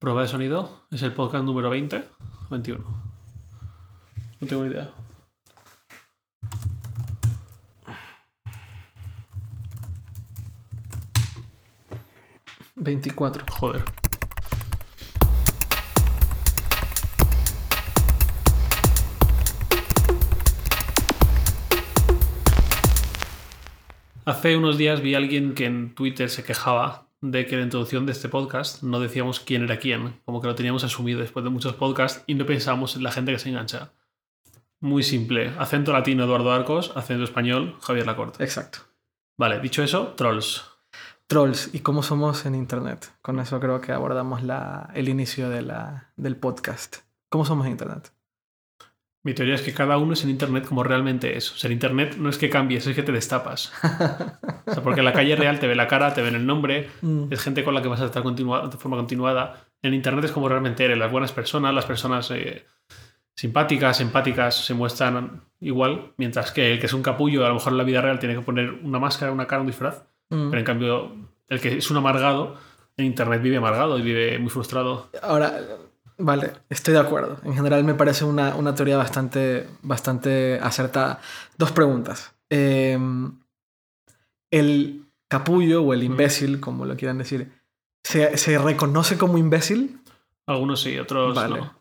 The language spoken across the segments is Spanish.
Prueba de sonido. Es el podcast número 20 o 21. No tengo idea. Veinticuatro. Joder. Hace unos días vi a alguien que en Twitter se quejaba de que en la introducción de este podcast no decíamos quién era quién, como que lo teníamos asumido después de muchos podcasts y no pensábamos en la gente que se engancha. Muy simple. Acento latino Eduardo Arcos, acento español Javier Lacorte. Exacto. Vale, dicho eso, trolls. Trolls y cómo somos en Internet. Con eso creo que abordamos la, el inicio de la, del podcast. ¿Cómo somos en Internet? Mi teoría es que cada uno es en Internet como realmente es. O sea, en Internet no es que cambies, es que te destapas. O sea, porque en la calle real te ve la cara, te ven el nombre, Mm. es gente con la que vas a estar continua- de forma continuada. En Internet es como realmente eres. Las buenas personas, las personas eh, simpáticas, empáticas, se muestran igual, mientras que el que es un capullo, a lo mejor en la vida real tiene que poner una máscara, una cara, un disfraz. Mm. Pero en cambio, el que es un amargado, en Internet vive amargado y vive muy frustrado. Ahora, vale, estoy de acuerdo. En general me parece una, una teoría bastante, bastante acertada. Dos preguntas. Eh, el capullo o el imbécil, como lo quieran decir, ¿se, se reconoce como imbécil? Algunos sí, otros Vale. no.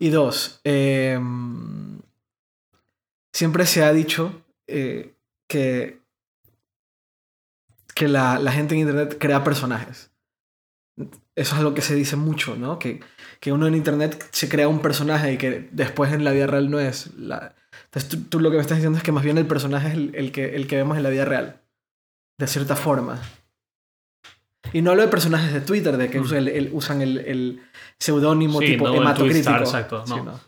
Y dos, eh, siempre se ha dicho eh, que, que la, la gente en Internet crea personajes. Eso es algo que se dice mucho, ¿no? Que, que uno en Internet se crea un personaje y que después en la vida real no es. La... Entonces tú, tú lo que me estás diciendo es que más bien el personaje es el, el que, el que vemos en la vida real. De cierta forma. Y no hablo de personajes de Twitter, de que Mm. usan el, el- usan el, el seudónimo Sí, tipo no hematocrítico. Exacto, no. Sí, no.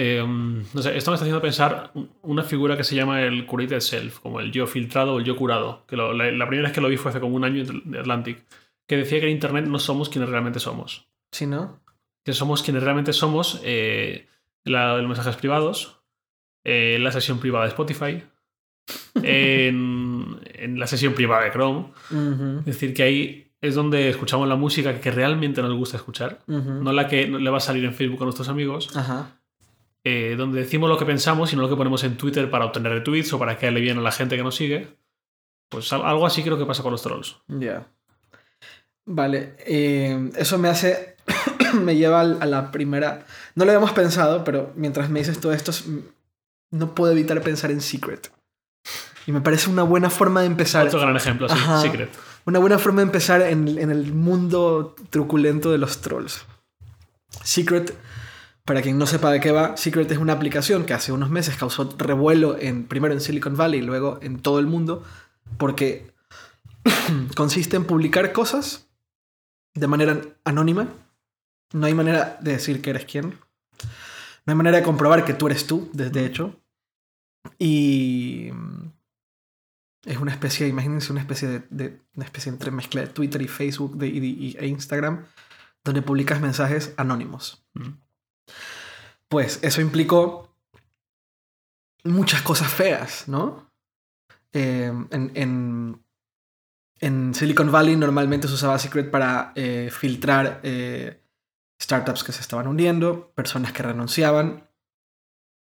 Eh, no sé, esto me está haciendo pensar una figura que se llama el curated self, como el yo filtrado o el yo curado. Que lo- la, la primera vez que lo vi fue hace como un año en Atlantic, que decía que en Internet no somos quienes realmente somos. Sí, ¿no? Que somos quienes realmente somos eh, la- los mensajes privados, eh, la sesión privada de Spotify, en, en la sesión privada de Chrome. Es decir, que ahí es donde escuchamos la música que realmente nos gusta escuchar, no la que le va a salir en Facebook a nuestros amigos. Ajá. eh, donde decimos lo que pensamos y no lo que ponemos en Twitter para obtener retweets o para caerle bien a la gente que nos sigue. Pues al- algo así creo que pasa con los trolls. Ya. Vale. eh, eso me hace. me lleva a la primera. No lo habíamos pensado, pero mientras me dices todo esto, es- no puedo evitar pensar en Secret. Y me parece una buena forma de empezar. Otro gran ejemplo, sí, Ajá. Secret. Una buena forma de empezar en, en el mundo truculento de los trolls. Secret, para quien no sepa de qué va, Secret es una aplicación que hace unos meses causó revuelo en, primero en Silicon Valley y luego en todo el mundo, porque consiste en publicar cosas de manera anónima. No hay manera de decir que eres quién. No hay manera de comprobar que tú eres tú, de, de hecho. Y mm, es una especie, imagínense una especie de, de- una especie entre mezcla de Twitter y Facebook de- y, y- e Instagram, donde publicas mensajes anónimos. Pues eso implicó muchas cosas feas, ¿no? Eh, en, en, en Silicon Valley normalmente se usaba Secret para eh, filtrar eh, startups que se estaban hundiendo, personas que renunciaban.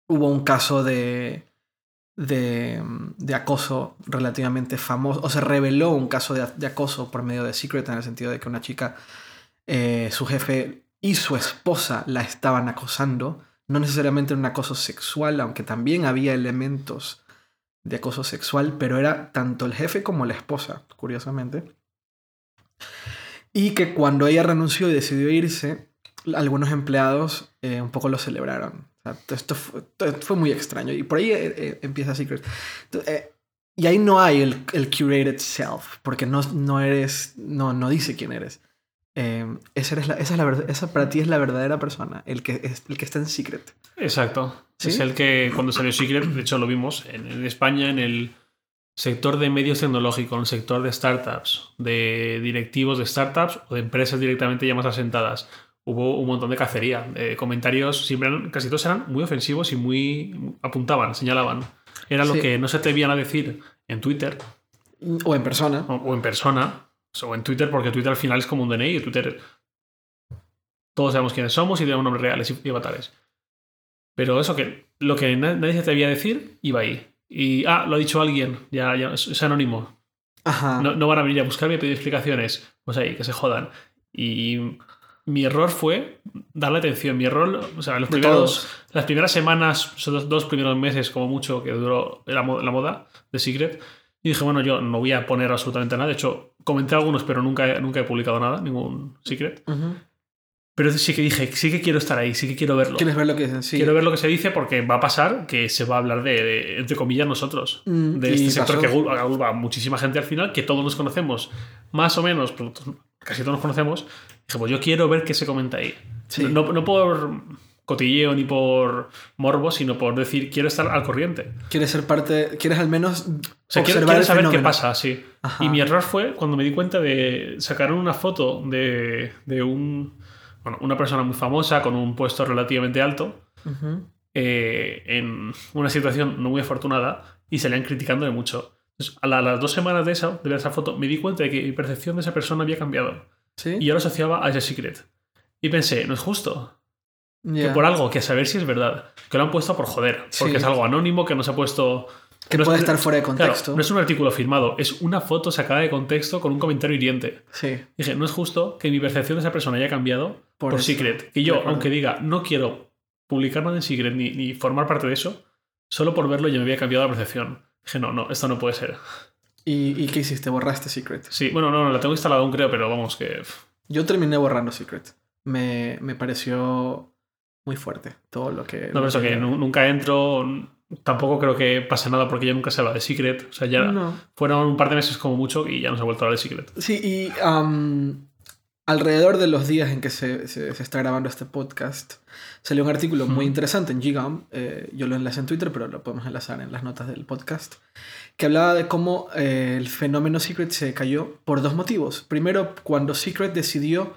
Hubo un caso de, de, acoso relativamente famoso, o se reveló un caso de, de acoso por medio de Secret en el sentido de que una chica, eh, su jefe y su esposa la estaban acosando, no necesariamente un acoso sexual, aunque también había elementos de acoso sexual, pero era tanto el jefe como la esposa, curiosamente. Y que cuando ella renunció y decidió irse, algunos empleados eh, un poco lo celebraron. O sea, esto fue, esto fue muy extraño. Y por ahí eh, eh, empieza Secret. Entonces, eh, y ahí no hay el, el curated self, porque no, no eres, no, no dice quién eres. Eh, esa, eres la, esa, es la esa para ti es la verdadera persona, el que, es, el que está en Secret. Exacto. ¿Sí? Es el que cuando salió Secret, de hecho lo vimos en, en España en el sector de medios tecnológicos, en el sector de startups, de directivos de startups o de empresas directamente ya más asentadas. Hubo un montón de cacería. de comentarios, siempre eran- casi todos eran muy ofensivos y muy apuntaban, señalaban. Era lo que no se atrevían a decir en Twitter O en persona. o, o en persona, o en Twitter, porque Twitter al final es como un DNI. Twitter todos sabemos quiénes somos y tenemos nombres reales y, y avatares. Pero eso que lo que na- nadie se atrevía a decir iba ahí. Y, ah, lo ha dicho alguien, ya, ya es, es anónimo. Ajá. No, no van a venir a buscarme y pedir explicaciones. Pues ahí, que se jodan. Y mi error fue darle atención. Mi error, o sea, los primeros, las primeras semanas, esos dos, dos primeros meses como mucho que duró la, la moda de Secret, y dije, bueno, yo no voy a poner absolutamente nada. De hecho, comenté algunos, pero nunca, nunca he publicado nada, ningún Secret. Ujú. Pero sí que dije, sí que quiero estar ahí, sí que quiero verlo. ¿Quieres ver lo que dicen? Sí. Quiero ver lo que se dice porque va a pasar que se va a hablar de, de, entre comillas, nosotros. Mm, De este sector pasó. que agrupa muchísima gente al final, que todos nos conocemos, más o menos, pero casi todos nos conocemos. Dije, pues yo quiero ver qué se comenta ahí. Sí. No, no por cotilleo ni por morbo, sino por decir, quiero estar al corriente. Quieres ser parte, quieres al menos O sea, quiero, observar quiero saber qué pasa, sí. Ajá. Y mi error fue cuando me di cuenta de sacaron una foto de, de un, bueno, una persona muy famosa con un puesto relativamente alto Ujú. eh, en una situación no muy afortunada y salían criticándole mucho. Entonces, a la- a las dos semanas de, esa, de esa foto me di cuenta de que mi percepción de esa persona había cambiado Sí. y yo lo asociaba a ese secret. Y pensé, no es justo. Que Ya. por algo, que a saber si es verdad, que lo han puesto por joder, porque Sí. es algo anónimo que no se ha puesto... Que no es- puede estar fuera de Claro, contexto. no es un artículo firmado, es una foto sacada de contexto con un comentario hiriente. Sí. Dije, no es justo que mi percepción de esa persona haya cambiado Por por. Secret. Que yo, aunque diga, no quiero publicar nada en Secret ni, ni formar parte de eso, solo por verlo ya me había cambiado la percepción. Dije, no, no, esto no puede ser. ¿Y, y qué hiciste? ¿Borraste Secret? Sí, bueno, no, no, la tengo instalada aún, creo, pero vamos, que. Yo terminé borrando Secret. Me, me pareció muy fuerte todo lo que... No, pero eso que nu- nunca entro. Tampoco creo que pase nada porque ya nunca se habla de Secret. O sea, ya No. fueron un par de meses como mucho y ya no se ha vuelto a hablar de Secret. Sí, y alrededor de los días en que se, se- se está grabando este podcast, salió un artículo muy interesante en Gigam. eh, yo lo enlacé en Twitter, pero lo podemos enlazar en las notas del podcast. Que hablaba de cómo eh, el fenómeno Secret se cayó por dos motivos. Primero, cuando Secret decidió.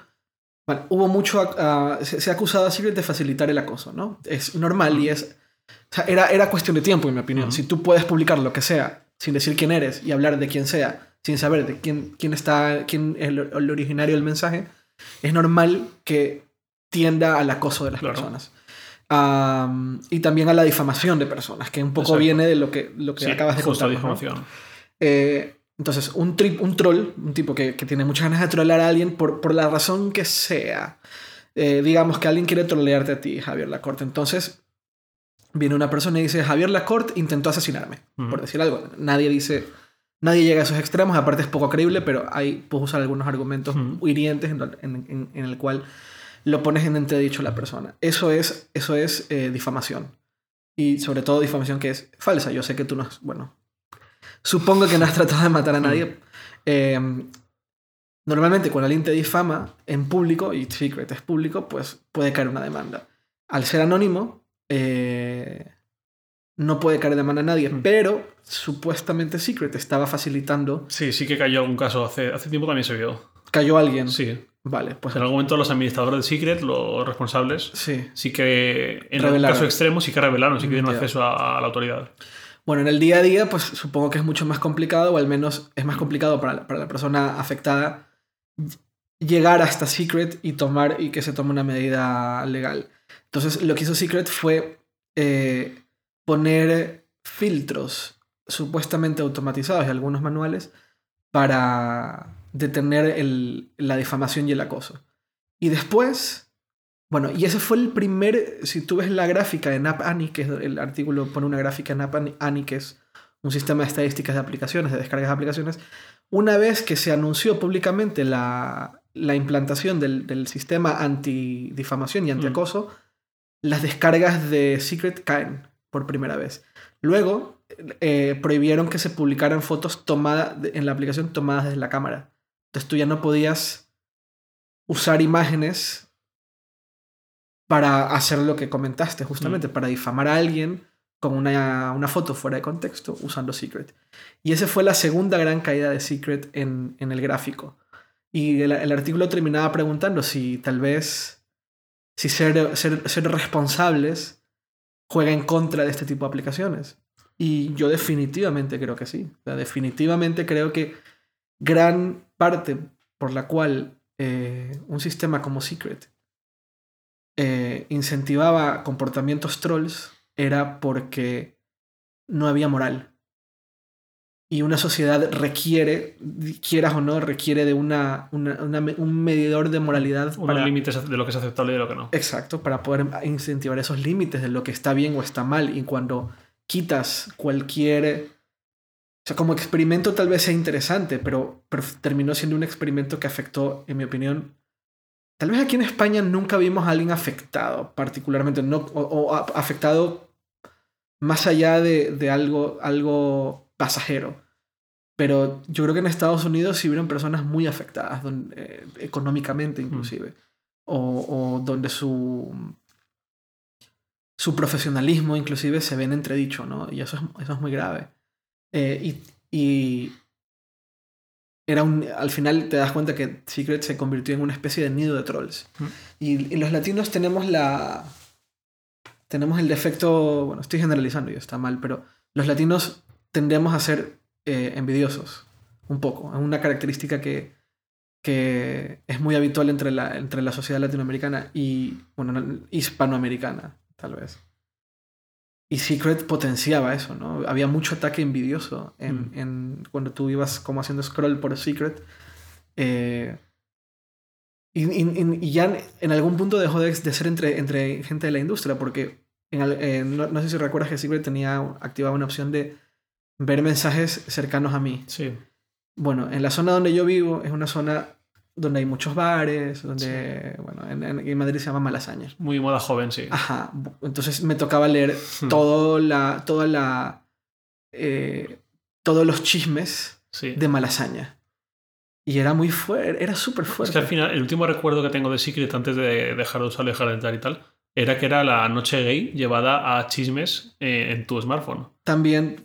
Bueno, hubo mucho. ah, se, se ha acusado a Secret de facilitar el acoso, ¿no? Es normal y es. O sea, era, era cuestión de tiempo, en mi opinión. Si tú puedes publicar lo que sea sin decir quién eres y hablar de quién sea, sin saber de quién, quién está, quién es el, el originario del mensaje, es normal que tienda al acoso de las Claro. personas. Y también a la difamación de personas, que un poco Exacto. viene de lo que, lo que Sí, acabas de contar. difamación. entonces, un, tri- un troll, un tipo que, que tiene muchas ganas de trolear a alguien por, por la razón que sea. Eh, digamos que alguien quiere trolearte a ti, Javier Lacorte. Entonces, viene una persona y dice, Javier Lacorte intentó asesinarme, por decir algo. Nadie dice, nadie llega a esos extremos, aparte es poco creíble, pero ahí puedes usar algunos argumentos hirientes en, el cual lo pones en entredicho a la persona. Eso es, eso es eh, difamación. Y sobre todo difamación que es falsa. Yo sé que tú no has, bueno, supongo que no has tratado de matar a nadie. Eh, normalmente cuando alguien te difama en público, y Secret es público, pues puede caer una demanda. Al ser anónimo, eh, no puede caer demanda a nadie, Mm. pero supuestamente Secret estaba facilitando. Sí, sí que cayó algún caso. Hace, hace tiempo también se vio. Cayó alguien. Sí. Vale, pues En algún momento los administradores de Secret, los responsables, sí. sí que en un caso extremo sí que revelaron, sí que dieron acceso a, a la autoridad. Bueno, en el día a día, pues supongo que es mucho más complicado, o al menos es más complicado para la, para la persona afectada llegar hasta Secret y tomar y que se tome una medida legal. Entonces, lo que hizo Secret fue eh, poner filtros supuestamente automatizados y algunos manuales para detener el- la difamación y el acoso. Y después, bueno, y ese fue el primer, si tú ves la gráfica en App Annie, que es el artículo pone una gráfica en App Annie- que es un sistema de estadísticas de aplicaciones, de descargas de aplicaciones, una vez que se anunció públicamente la, la implantación del, del sistema anti-difamación y anti-acoso, las descargas de Secret caen por primera vez. Luego, eh, prohibieron que se publicaran fotos tomadas en la aplicación tomadas desde la cámara. Entonces tú ya no podías usar imágenes para hacer lo que comentaste, justamente, para difamar a alguien con una, una foto fuera de contexto usando Secret. Y esa fue la segunda gran caída de Secret en, en el gráfico. Y el, el artículo terminaba preguntando si tal vez, si ser, ser, ser responsables juega en contra de este tipo de aplicaciones. Y yo definitivamente creo que sí. Definitivamente creo que gran parte por la cual eh, un sistema como Secret eh, incentivaba comportamientos trolls era porque no había moral. Y una sociedad requiere, quieras o no, requiere de una, un medidor de moralidad. Unos límites de lo que es aceptable y de lo que no. Exacto, para poder incentivar esos límites de lo que está bien o está mal. Y cuando quitas cualquier... O sea, como experimento tal vez sea interesante, pero, pero terminó siendo un experimento que afectó, en mi opinión, Tal vez aquí en España nunca vimos a alguien afectado, particularmente, no, o, afectado más allá de, de, algo, algo pasajero. Pero yo creo que en Estados Unidos sí vieron personas muy afectadas, donde, económicamente inclusive, o, o, donde su, su profesionalismo inclusive se ven entredicho, ¿no? Y eso es, eso es muy grave. Eh, y, y era un, al final te das cuenta que Secret se convirtió en una especie de nido de trolls. Mm. Y, los latinos tenemos la... Tenemos el defecto, bueno, estoy generalizando y está mal, pero los latinos tendemos a ser eh, envidiosos, un poco. Es una característica que, que es muy habitual entre la, entre la sociedad latinoamericana y, bueno, hispanoamericana, tal vez. Y Secret potenciaba eso, ¿no? Había mucho ataque envidioso en, mm. en cuando tú ibas como haciendo scroll por Secret. Eh, y, y, ya en algún punto dejó de, de, ser entre, entre gente de la industria, porque en, no, sé si recuerdas que Secret tenía activada una opción de ver mensajes cercanos a mí. Sí. Bueno, en la zona donde yo vivo es una zona donde hay muchos bares, donde, bueno, en, Madrid se llama Malasaña. Muy moda joven, sí. Ajá. Entonces me tocaba leer hmm. todo la, toda la, eh, todos los chismes de Malasaña. Y era muy fuerte, era súper fuerte. Es que al final, el último recuerdo que tengo de Secret antes de dejar de usar entrar y tal, era que era la noche gay llevada a chismes eh, en tu smartphone. También.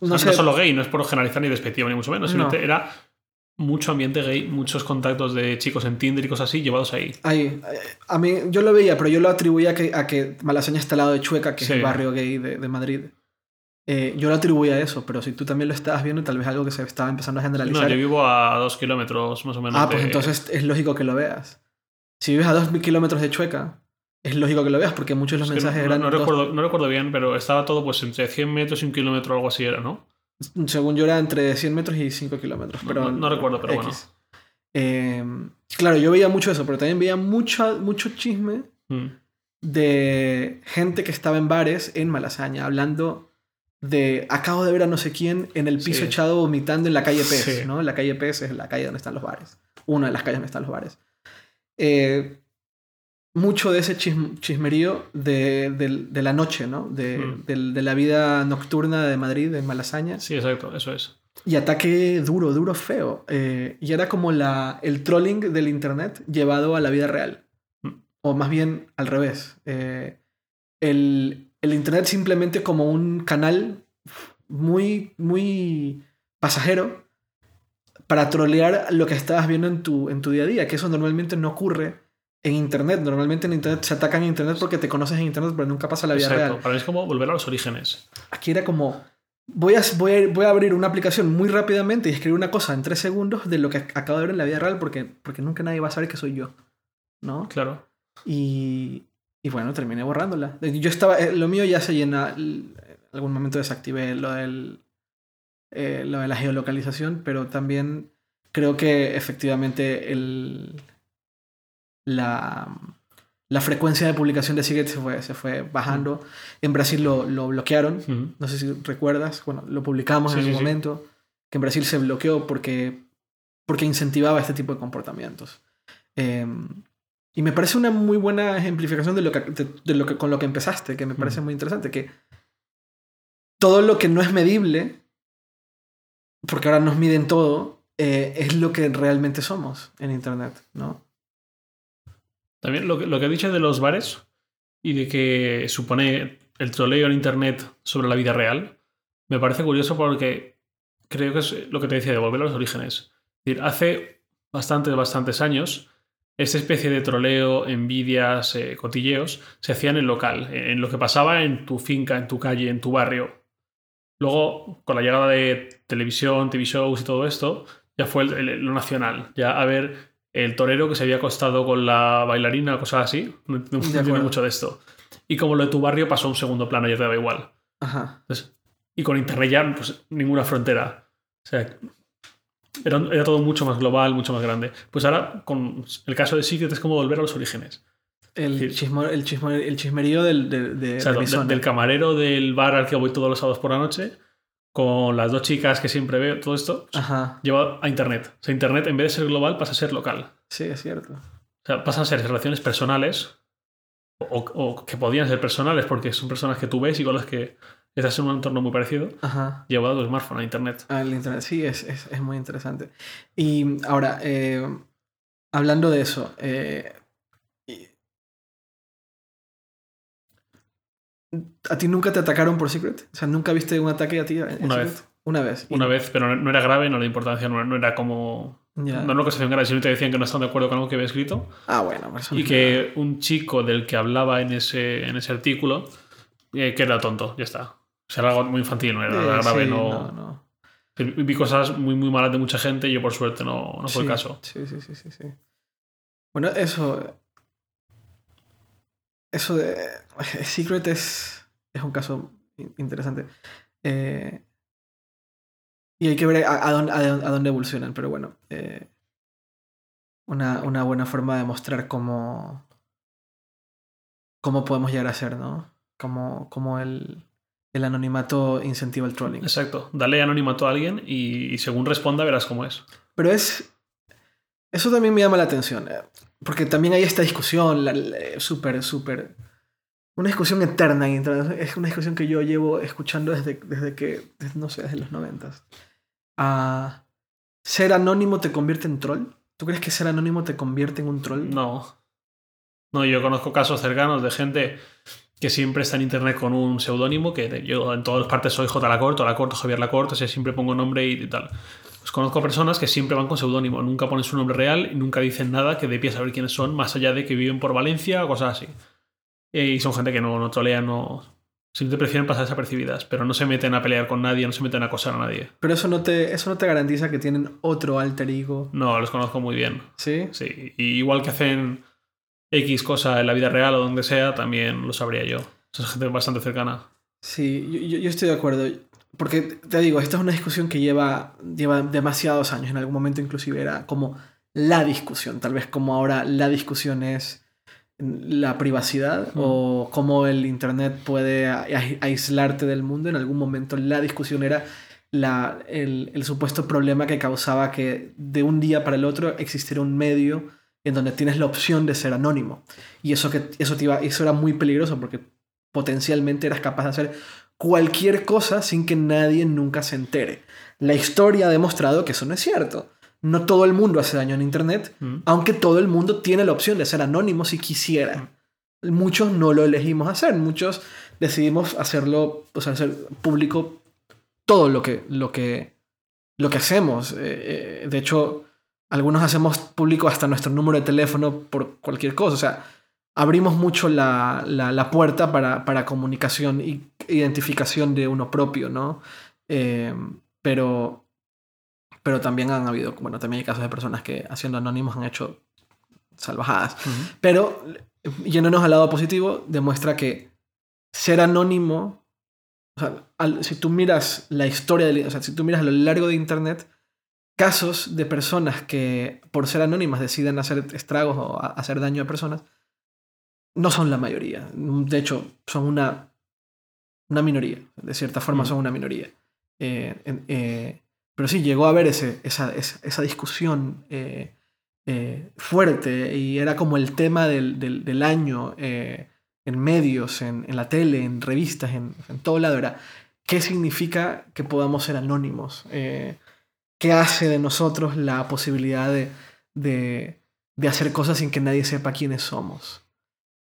No, solo gay, no es por generalizar ni despectivo ni mucho menos, sino era mucho ambiente gay, muchos contactos de chicos en Tinder y cosas así llevados ahí. Ahí. A mí, yo lo veía, pero yo lo atribuía a que, a que Malasaña está al lado de Chueca, que es el barrio gay de, de Madrid. Eh, yo lo atribuía a eso, pero si tú también lo estabas viendo, tal vez algo que se estaba empezando a generalizar. No, yo vivo a dos kilómetros más o menos. Ah, pues entonces es lógico que lo veas. Si vives a dos kilómetros de Chueca, es lógico que lo veas porque muchos de los mensajes eran. No, recuerdo, no recuerdo bien, pero estaba todo pues entre 100 metros y un kilómetro o algo así era, ¿no? Según yo era entre 100 metros y 5 kilómetros. Pero no, recuerdo, pero bueno. Em, claro, yo veía mucho eso, pero también veía mucho, mucho chisme mm. de gente que estaba en bares en Malasaña hablando de acabo de ver a no sé quién en el piso echado vomitando en la calle Pez, ¿no? La calle Pez es la calle donde están los bares. Una de las calles donde están los bares. Eh, mucho de ese chismerío de, la noche, ¿no? De, mm. de, la vida nocturna de Madrid, de Malasaña. Sí, exacto, eso es. Y ataque duro, duro, feo. Eh, y era como la, el trolling del Internet llevado a la vida real. Mm. O más bien al revés. Eh, el, el, Internet simplemente como un canal muy, muy pasajero para trolear lo que estabas viendo en tu, en tu día a día, que eso normalmente no ocurre en Internet. Normalmente en Internet se atacan en Internet porque te conoces en Internet, pero nunca pasa la vida Exacto. real. Para mí es como volver a los orígenes. Aquí era como, voy a, voy, a, voy a abrir una aplicación muy rápidamente y escribir una cosa en tres segundos de lo que acabo de ver en la vida real porque, porque nunca nadie va a saber que soy yo. ¿No? Claro. Y, y bueno, terminé borrándola. Yo estaba, eh, lo mío ya se llena, en algún momento desactivé lo del... Eh, lo de la geolocalización, pero también creo que efectivamente el, la, la frecuencia de publicación de Secret se fue, se fue bajando. En Brasil lo, lo bloquearon. No sé si recuerdas. Bueno, lo publicamos en ese momento. Que en Brasil se bloqueó porque, porque incentivaba este tipo de comportamientos. Em, y me parece una muy buena ejemplificación de lo que, de, lo que con lo que empezaste, que me parece muy interesante. Que todo lo que no es medible, porque ahora nos miden todo, eh, es lo que realmente somos en Internet, ¿no? También lo que, lo que dicho de los bares y de que supone el troleo en internet sobre la vida real, me parece curioso porque creo que es lo que te decía de volver a los orígenes. Hace bastantes, bastantes años, esta especie de troleo, envidias, eh, cotilleos, se hacían en local, en lo que pasaba en tu finca, en tu calle, en tu barrio. Luego, con la llegada de televisión, TV shows y todo esto, ya fue lo nacional. Ya a ver el torero que se había acostado con la bailarina cosas así. No, no- acuerdo. mucho de esto. Y como lo de tu barrio pasó a un segundo plano, ya te daba igual. Ajá. Entonces, y con Internet ya, pues ninguna frontera. O sea, era, era todo mucho más global, mucho más grande. Pues ahora, con el caso de Secret, es como volver a los orígenes. El, Sí. chismo- el, chismo- el chismerío del, de, de, O sea, de mi de- zona. del camarero del bar al que voy todos los sábados por la noche, con las dos chicas que siempre veo, todo esto, Ajá. lleva a Internet. O sea, Internet, en vez de ser global, pasa a ser local. Sí, es cierto. O sea, pasan a ser relaciones personales, o, o que podían ser personales porque son personas que tú ves y con las que estás en un entorno muy parecido, Ajá. llevado a tu smartphone a Internet. El internet, sí, es, es, es muy interesante. Y ahora, eh, hablando de eso, eh, ¿a ti nunca te atacaron por Secret? O sea, ¿nunca viste un ataque a ti? en- Una Secret? vez. Una vez. Una vez, pero no- era grave, no la importancia, no, no era como. Ya. No era una situación grave, sino te decían que no están de acuerdo con algo que había escrito. Ah, bueno, Y que un chico del que hablaba en ese, en ese artículo, eh, que era tonto, ya está. O sea, era algo muy infantil, no era grave, sí, no. no, no. Vi cosas muy, muy malas de mucha gente y yo, por suerte, no, no fue sí, el caso. Sí, sí, sí, sí, sí. Bueno, eso. Eso de. Secret es. Es un caso in- interesante. Eh, y hay que ver a, dónde, a dónde- a dónde evolucionan, pero bueno. eh, una, una buena forma de mostrar cómo. cómo podemos llegar a ser, ¿no? Cómo, cómo el, el anonimato incentiva el trolling. Exacto. Dale anonimato a alguien y, y según responda verás cómo es. Pero es. Eso también me llama la atención. Porque también hay esta discusión, súper, súper. Una discusión eterna. en internet. Es una discusión que yo llevo escuchando desde, desde que. no sé, desde los noventas. Ah, ¿Ser anónimo te convierte en troll? ¿Tú crees que ser anónimo te convierte en un troll? No. No, yo conozco casos cercanos de gente que siempre está en internet con un seudónimo, que yo en todas partes soy J. Lacorte, Lacorte, Javier Lacorte, o sea, siempre pongo nombre y tal. Pues conozco personas que siempre van con seudónimo, nunca ponen su nombre real y nunca dicen nada que dé pie a saber quiénes son, más allá de que viven por Valencia o cosas así. Y son gente que no, no trolea, no. Siempre prefieren pasar desapercibidas, pero no se meten a pelear con nadie, no se meten a acosar a nadie. Pero eso no, te, eso no te garantiza que tienen otro alter ego. No, los conozco muy bien. ¿Sí? Sí, y igual que hacen X cosa en la vida real o donde sea, también lo sabría yo. Es gente bastante cercana. Sí, yo- yo estoy de acuerdo. Porque te digo, esta es una discusión que lleva, lleva demasiados años. En algún momento inclusive era como la discusión. Tal vez como ahora la discusión es la privacidad o cómo el Internet puede aislarte del mundo. En algún momento la discusión era la, el, el supuesto problema que causaba que de un día para el otro existiera un medio en donde tienes la opción de ser anónimo. Y eso, que, eso, te iba, eso era muy peligroso porque potencialmente eras capaz de hacer cualquier cosa sin que nadie nunca se entere. La historia ha demostrado que eso no es cierto. No todo el mundo hace daño en Internet, Mm. aunque todo el mundo tiene la opción de ser anónimo si quisiera. Muchos no lo elegimos hacer, muchos decidimos hacerlo, o sea, hacer público todo lo que, lo que, lo que hacemos. Eh, eh, de hecho, algunos hacemos público hasta nuestro número de teléfono por cualquier cosa. O sea, abrimos mucho la, la- la puerta para, para comunicación y identificación de uno propio, ¿no? Eh, pero, pero también han habido, bueno, también hay casos de personas que haciendo anónimos han hecho salvajadas. Ujú. Pero yéndonos al lado positivo, demuestra que ser anónimo, o sea, al- si tú miras la historia, del, o sea, si tú miras a lo largo de Internet, casos de personas que por ser anónimas deciden hacer estragos o a- hacer daño a personas, no son la mayoría. De hecho, son una, una minoría. De cierta forma Mm. son una minoría. Eh, eh, pero sí, llegó a haber ese, esa, esa, esa discusión eh, fuerte y era como el tema del, del, del año en medios, en, en la tele, en revistas, en, en todo lado. Era qué significa que podamos ser anónimos. ¿Qué hace de nosotros la posibilidad de, de, de hacer cosas sin que nadie sepa quiénes somos?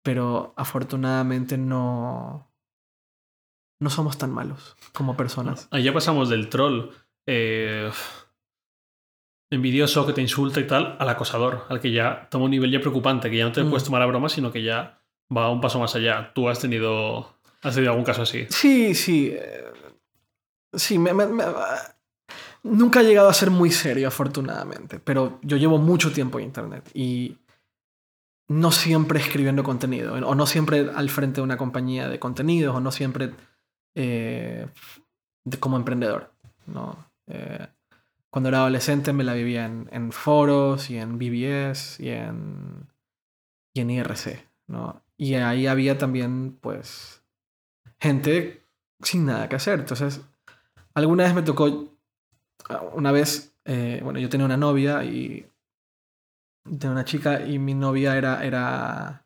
Pero afortunadamente no, no somos tan malos como personas. Ahí ya pasamos del troll eh, envidioso que te insulta y tal al acosador, al que ya toma un nivel ya preocupante, que ya no te Mm. puedes tomar a broma, sino que ya va un paso más allá. Tú has tenido, has tenido algún caso así. Sí, sí. eh, Sí, me, me- me- nunca ha llegado a ser muy serio, afortunadamente, pero yo llevo mucho tiempo en Internet y no siempre escribiendo contenido, o no siempre al frente de una compañía de contenidos, o no siempre eh, como emprendedor. ¿no? Eh, cuando era adolescente me la vivía en, foros y en BBS y en, IRC. ¿no? Y ahí había también, pues, gente sin nada que hacer. Entonces, alguna vez me tocó, una vez, eh, bueno, yo tenía una novia y tenía una chica y mi novia era, era,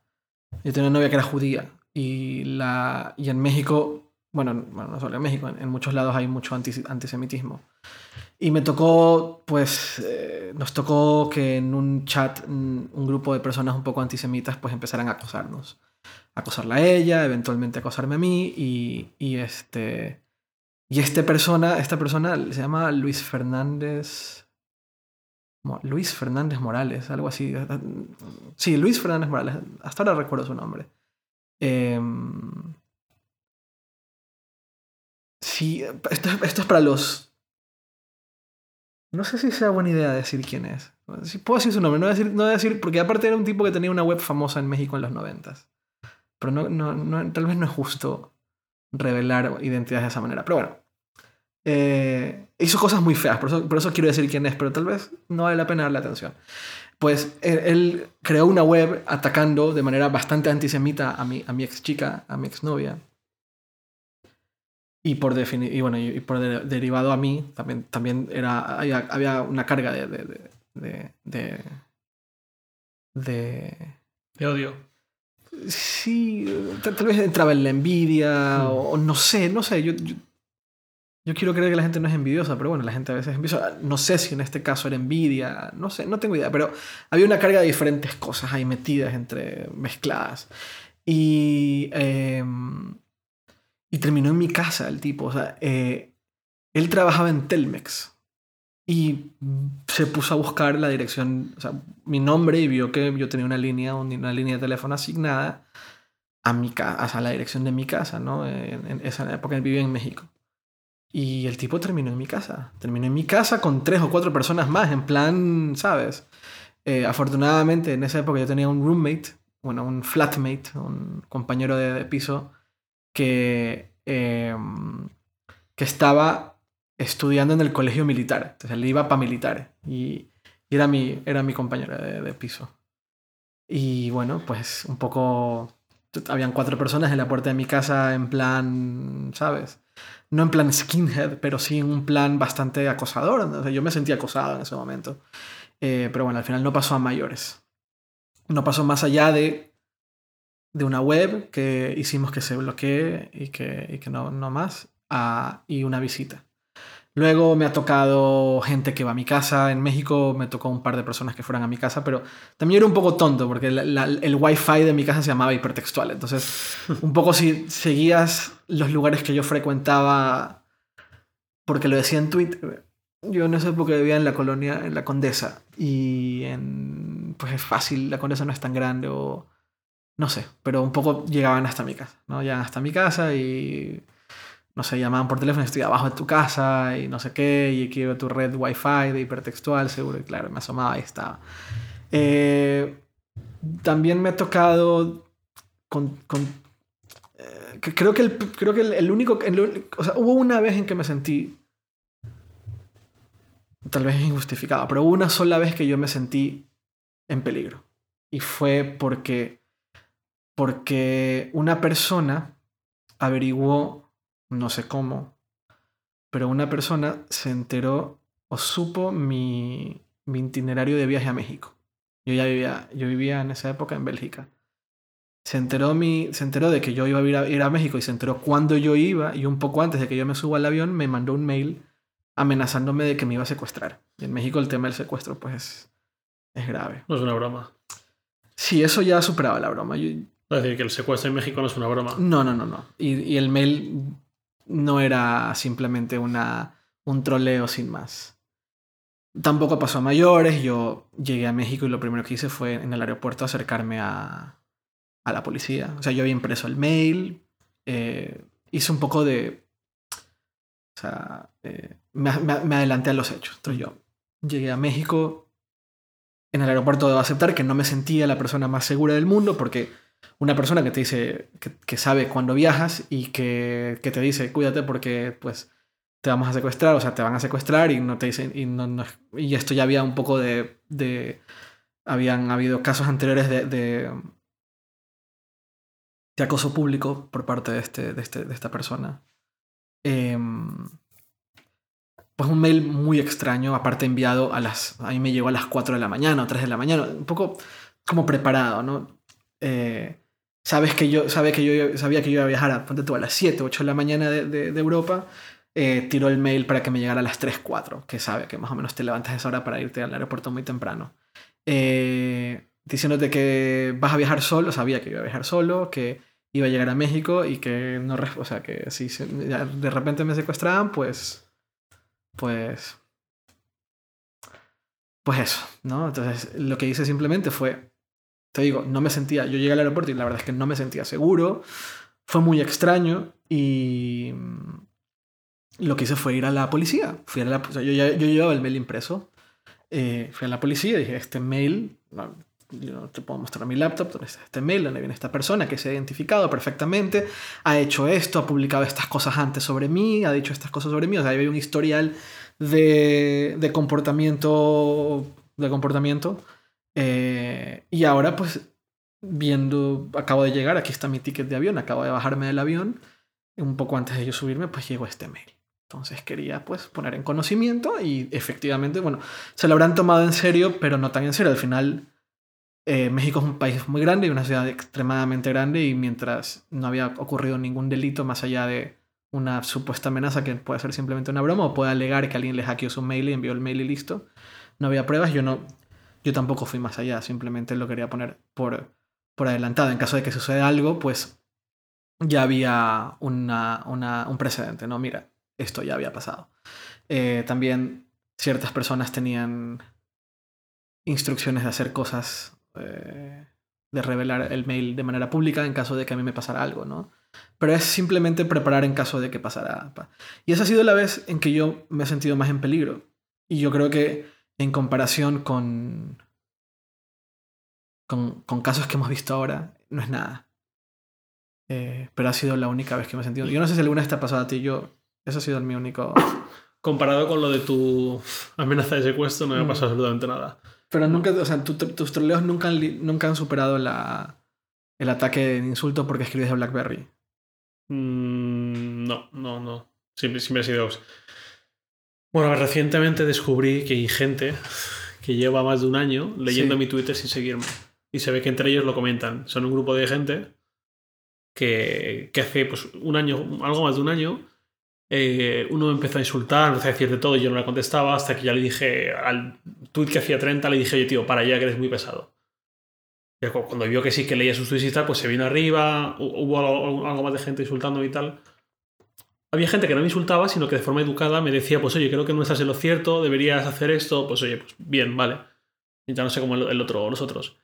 yo tenía una novia que era judía y, la, y en México, bueno, no solo en México, en, muchos lados hay mucho antisemitismo. Y me tocó, pues, eh, nos tocó que en un chat un grupo de personas un poco antisemitas pues empezaran a acosarnos. Acosarla a ella, eventualmente acosarme a mí y, y este... Y este persona, esta persona se llama Luis Fernández... Luis Fernández Morales, algo así. Sí, Luis Fernández Morales. Hasta ahora recuerdo su nombre. Em, sí, esto, es para los no sé si sea buena idea decir quién es. Si puedo decir su nombre, no voy, a decir, no decir, porque aparte era un tipo que tenía una web famosa en México en los noventas. Pero no, no, tal vez no es justo revelar identidades de esa manera. Pero bueno, eh, hizo cosas muy feas, por eso, por eso quiero decir quién es, pero tal vez no vale la pena darle atención. Pues él, creó una web atacando de manera bastante antisemita a mi, a mi ex chica, a mi ex novia. Y por, y bueno, y por derivado a mí, también, también era, había, una carga de, de, de, de, odio. Sí, tal, vez entraba en la envidia, hmm. o, no sé, no sé. Yo, yo, quiero creer que la gente no es envidiosa, pero bueno, la gente a veces es envidiosa. No sé si en este caso era envidia, no sé, no tengo idea, pero había una carga de diferentes cosas ahí metidas entre mezcladas. Y. Em, y terminó en mi casa el tipo. O sea, eh, él trabajaba en Telmex. Y se puso a buscar la dirección, o sea, mi nombre y vio que yo tenía una línea, una línea de teléfono asignada a mi casa, a la dirección de mi casa, ¿no? En, esa época él vivía en México. Y el tipo terminó en mi casa. Terminó en mi casa con tres o cuatro personas más, en plan, ¿sabes? Eh, afortunadamente en esa época yo tenía un roommate, bueno, un flatmate, un compañero de piso que, em, que estaba estudiando en el colegio militar. Entonces él iba para militar y, era, mi, era mi compañero de, piso. Y bueno, pues un poco... Habían cuatro personas en la puerta de mi casa en plan, ¿sabes? No en plan skinhead, pero sí en un plan bastante acosador. yo me sentía acosado en ese momento. Eh, pero bueno, al final no pasó a mayores. No pasó más allá de de una web que hicimos que se bloquee y que, y que no, no más, y una visita. Luego me ha tocado gente que va a mi casa. En México me tocó un par de personas que fueran a mi casa, pero también era un poco tonto porque el wifi de mi casa se llamaba hipertextual. Entonces, un poco si seguías los lugares que yo frecuentaba, porque lo decía en Twitter. Yo en esa época vivía en la colonia, en la Condesa, y en, pues es fácil, la Condesa no es tan grande o no sé, pero un poco llegaban hasta mi casa, ¿no? Llegaban hasta mi casa y, no sé, llamaban por teléfono, estoy abajo de tu casa y no sé qué, y quiero tu red wifi de hipertextual, seguro, y claro, me asomaba y estaba. Eh, también me ha tocado con... Eh, creo que el, creo que el, único... o sea, hubo una vez en que me sentí... Tal vez injustificado, pero hubo una sola vez que yo me sentí en peligro. Y fue porque porque una persona averiguó, no sé cómo, pero una persona se enteró o supo mi, itinerario de viaje a México. Yo ya vivía, yo vivía en esa época en Bélgica. Se enteró, mi, se enteró de que yo iba a ir, a ir a México y se enteró cuándo yo iba y un poco antes de que yo me suba al avión me mandó un mail amenazándome de que me iba a secuestrar. Y en México el tema del secuestro pues es grave. No es una broma. Sí, eso ya superaba la broma. Yo, es decir, que el secuestro en México no es una broma. No, no, no, no. Y, el mail no era simplemente una, un troleo sin más. Tampoco pasó a mayores. Yo llegué a México y lo primero que hice fue en el aeropuerto acercarme a, a la policía. O sea, yo había impreso el mail. Eh, hice un poco de. O sea, eh, me, me- me adelanté a los hechos. Entonces yo llegué a México. En el aeropuerto debo aceptar que no me sentía la persona más segura del mundo porque una persona que te dice, que, que sabe cuándo viajas y que, que te dice, cuídate porque pues te vamos a secuestrar, o sea, te van a secuestrar y no te dicen, y, esto ya había un poco de, habían habido casos anteriores de, de, acoso público por parte de, este, de, este, esta persona. Em, pues un mail muy extraño, aparte enviado a las... A mí me llegó a las 4 de la mañana o 3 de la mañana, un poco como preparado, ¿no? Eh, sabes que yo, sabe que yo sabía que yo iba a viajar a, ponte tú, las 7, 8 de la mañana de, de- Europa, eh, tiró el mail para que me llegara a las 3, 4, que sabe que más o menos te levantas esa hora para irte al aeropuerto muy temprano. Eh, diciéndote que vas a viajar solo, sabía que iba a viajar solo, que iba a llegar a México y que no, o sea, que si se- de repente me secuestraban, pues, pues, pues eso, ¿no? Entonces lo que hice simplemente fue, te digo, no me sentía, yo llegué al aeropuerto y la verdad es que no me sentía seguro, fue muy extraño y mm, lo que hice fue ir a la policía. Fui a la, o sea, yo, yo llevaba el mail impreso. eh, fui a la policía y dije, este mail, no, yo no te puedo mostrar mi laptop, donde está este mail, donde viene esta persona que se ha identificado perfectamente, ha hecho esto, ha publicado estas cosas antes sobre mí, ha dicho estas cosas sobre mí, o sea, hay un historial de, de comportamiento, de comportamiento. Eh, y ahora pues viendo, acabo de llegar, aquí está mi ticket de avión, acabo de bajarme del avión, un poco antes de yo subirme, pues llegó este mail. Entonces quería pues poner en conocimiento y efectivamente, bueno, se lo habrán tomado en serio, pero no tan en serio. Al final, eh, México es un país muy grande y una ciudad extremadamente grande y mientras no había ocurrido ningún delito más allá de una supuesta amenaza que puede ser simplemente una broma o puede alegar que alguien le hackeó su mail y envió el mail y listo, no había pruebas, yo no, yo tampoco fui más allá, simplemente lo quería poner por, por adelantado. En caso de que suceda algo, pues ya había una, una- un precedente, ¿no? Mira, esto ya había pasado. Eh, también ciertas personas tenían instrucciones de hacer cosas, eh, de revelar el mail de manera pública en caso de que a mí me pasara algo, ¿no? Pero es simplemente preparar en caso de que pasara. pa- Y esa ha sido la vez en que yo me he sentido más en peligro. Y yo creo que en comparación con, con, con casos que hemos visto ahora, no es nada. Eh, pero ha sido la única vez que me he sentido. Yo no sé si alguna vez te ha pasado a ti, yo. Eso ha sido mi único. Comparado con lo de tu amenaza de secuestro, no me ha Mm. pasado absolutamente nada. Pero nunca, o sea, tu- tu- tus troleos nunca han, nunca han superado la, el ataque de insulto porque escribes de Blackberry. Mm, no, no, no. Siempre, siempre ha sido. Bueno, recientemente descubrí que hay gente que lleva más de un año leyendo Sí. mi Twitter sin seguirme. Y se ve que entre ellos lo comentan. Son un grupo de gente que, que hace pues, un año, algo más de un año, eh, uno empezó a insultar, empezó a decir de todo y yo no le contestaba hasta que ya le dije al tweet que hacía 30, le dije, oye, tío, para ya que eres muy pesado. Y cuando vio que sí que leía sus tweets y tal, pues se vino arriba, hu- hubo algo, algo más de gente insultándome y tal. Había gente que no me insultaba, sino que de forma educada me decía, pues oye, creo que no estás en lo cierto, deberías hacer esto, pues oye, pues bien, vale. Y ya no sé cómo el, otro, los otros.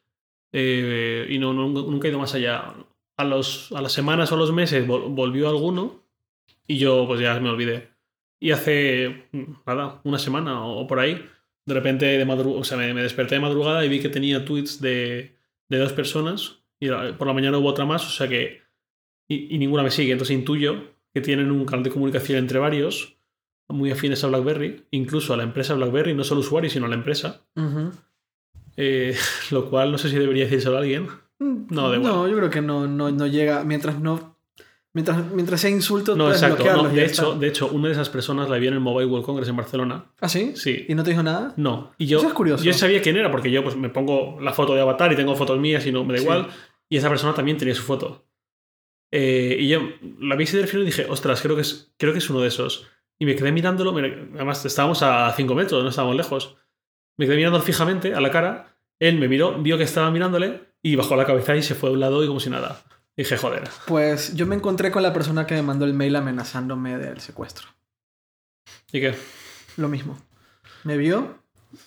Eh, y no, no- nunca he ido más allá. A, los, a las semanas o los meses vol- volvió alguno y yo pues ya me olvidé. Y hace, nada, una semana o, o por ahí, de repente de madru- o sea, me, desperté de madrugada y vi que tenía tweets de, de dos personas y por la mañana hubo otra más, o sea que... Y, y ninguna me sigue, entonces intuyo que tienen un canal de comunicación entre varios, muy afines a BlackBerry, incluso a la empresa BlackBerry, no solo usuario, sino a la empresa. Eh, lo cual no sé si debería decírselo a alguien. No, da igual. No, yo creo que no, no, no llega. Mientras no. Mientras, mientras sea insulto, No, exacto. no, de, hecho, está. de hecho, una de esas personas la vi en el Mobile World Congress en Barcelona. ¿Ah, sí? Sí. ¿Y no te dijo nada? No. Y yo, Eso es curioso. yo sabía quién era porque yo pues, me pongo la foto de avatar y tengo fotos mías y no me da Sí. igual. Y esa persona también tenía su foto. Eh, y yo la vi así del y dije, ostras, creo que, es, creo que es uno de esos. Y me quedé mirándolo. Además, estábamos a 5 metros, no estábamos lejos. Me quedé mirando fijamente a la cara. Él me miró, vio que estaba mirándole y bajó la cabeza y se fue a un lado y como si nada. Dije, joder. Pues yo me encontré con la persona que me mandó el mail amenazándome del secuestro. ¿Y qué? Lo mismo. Me vio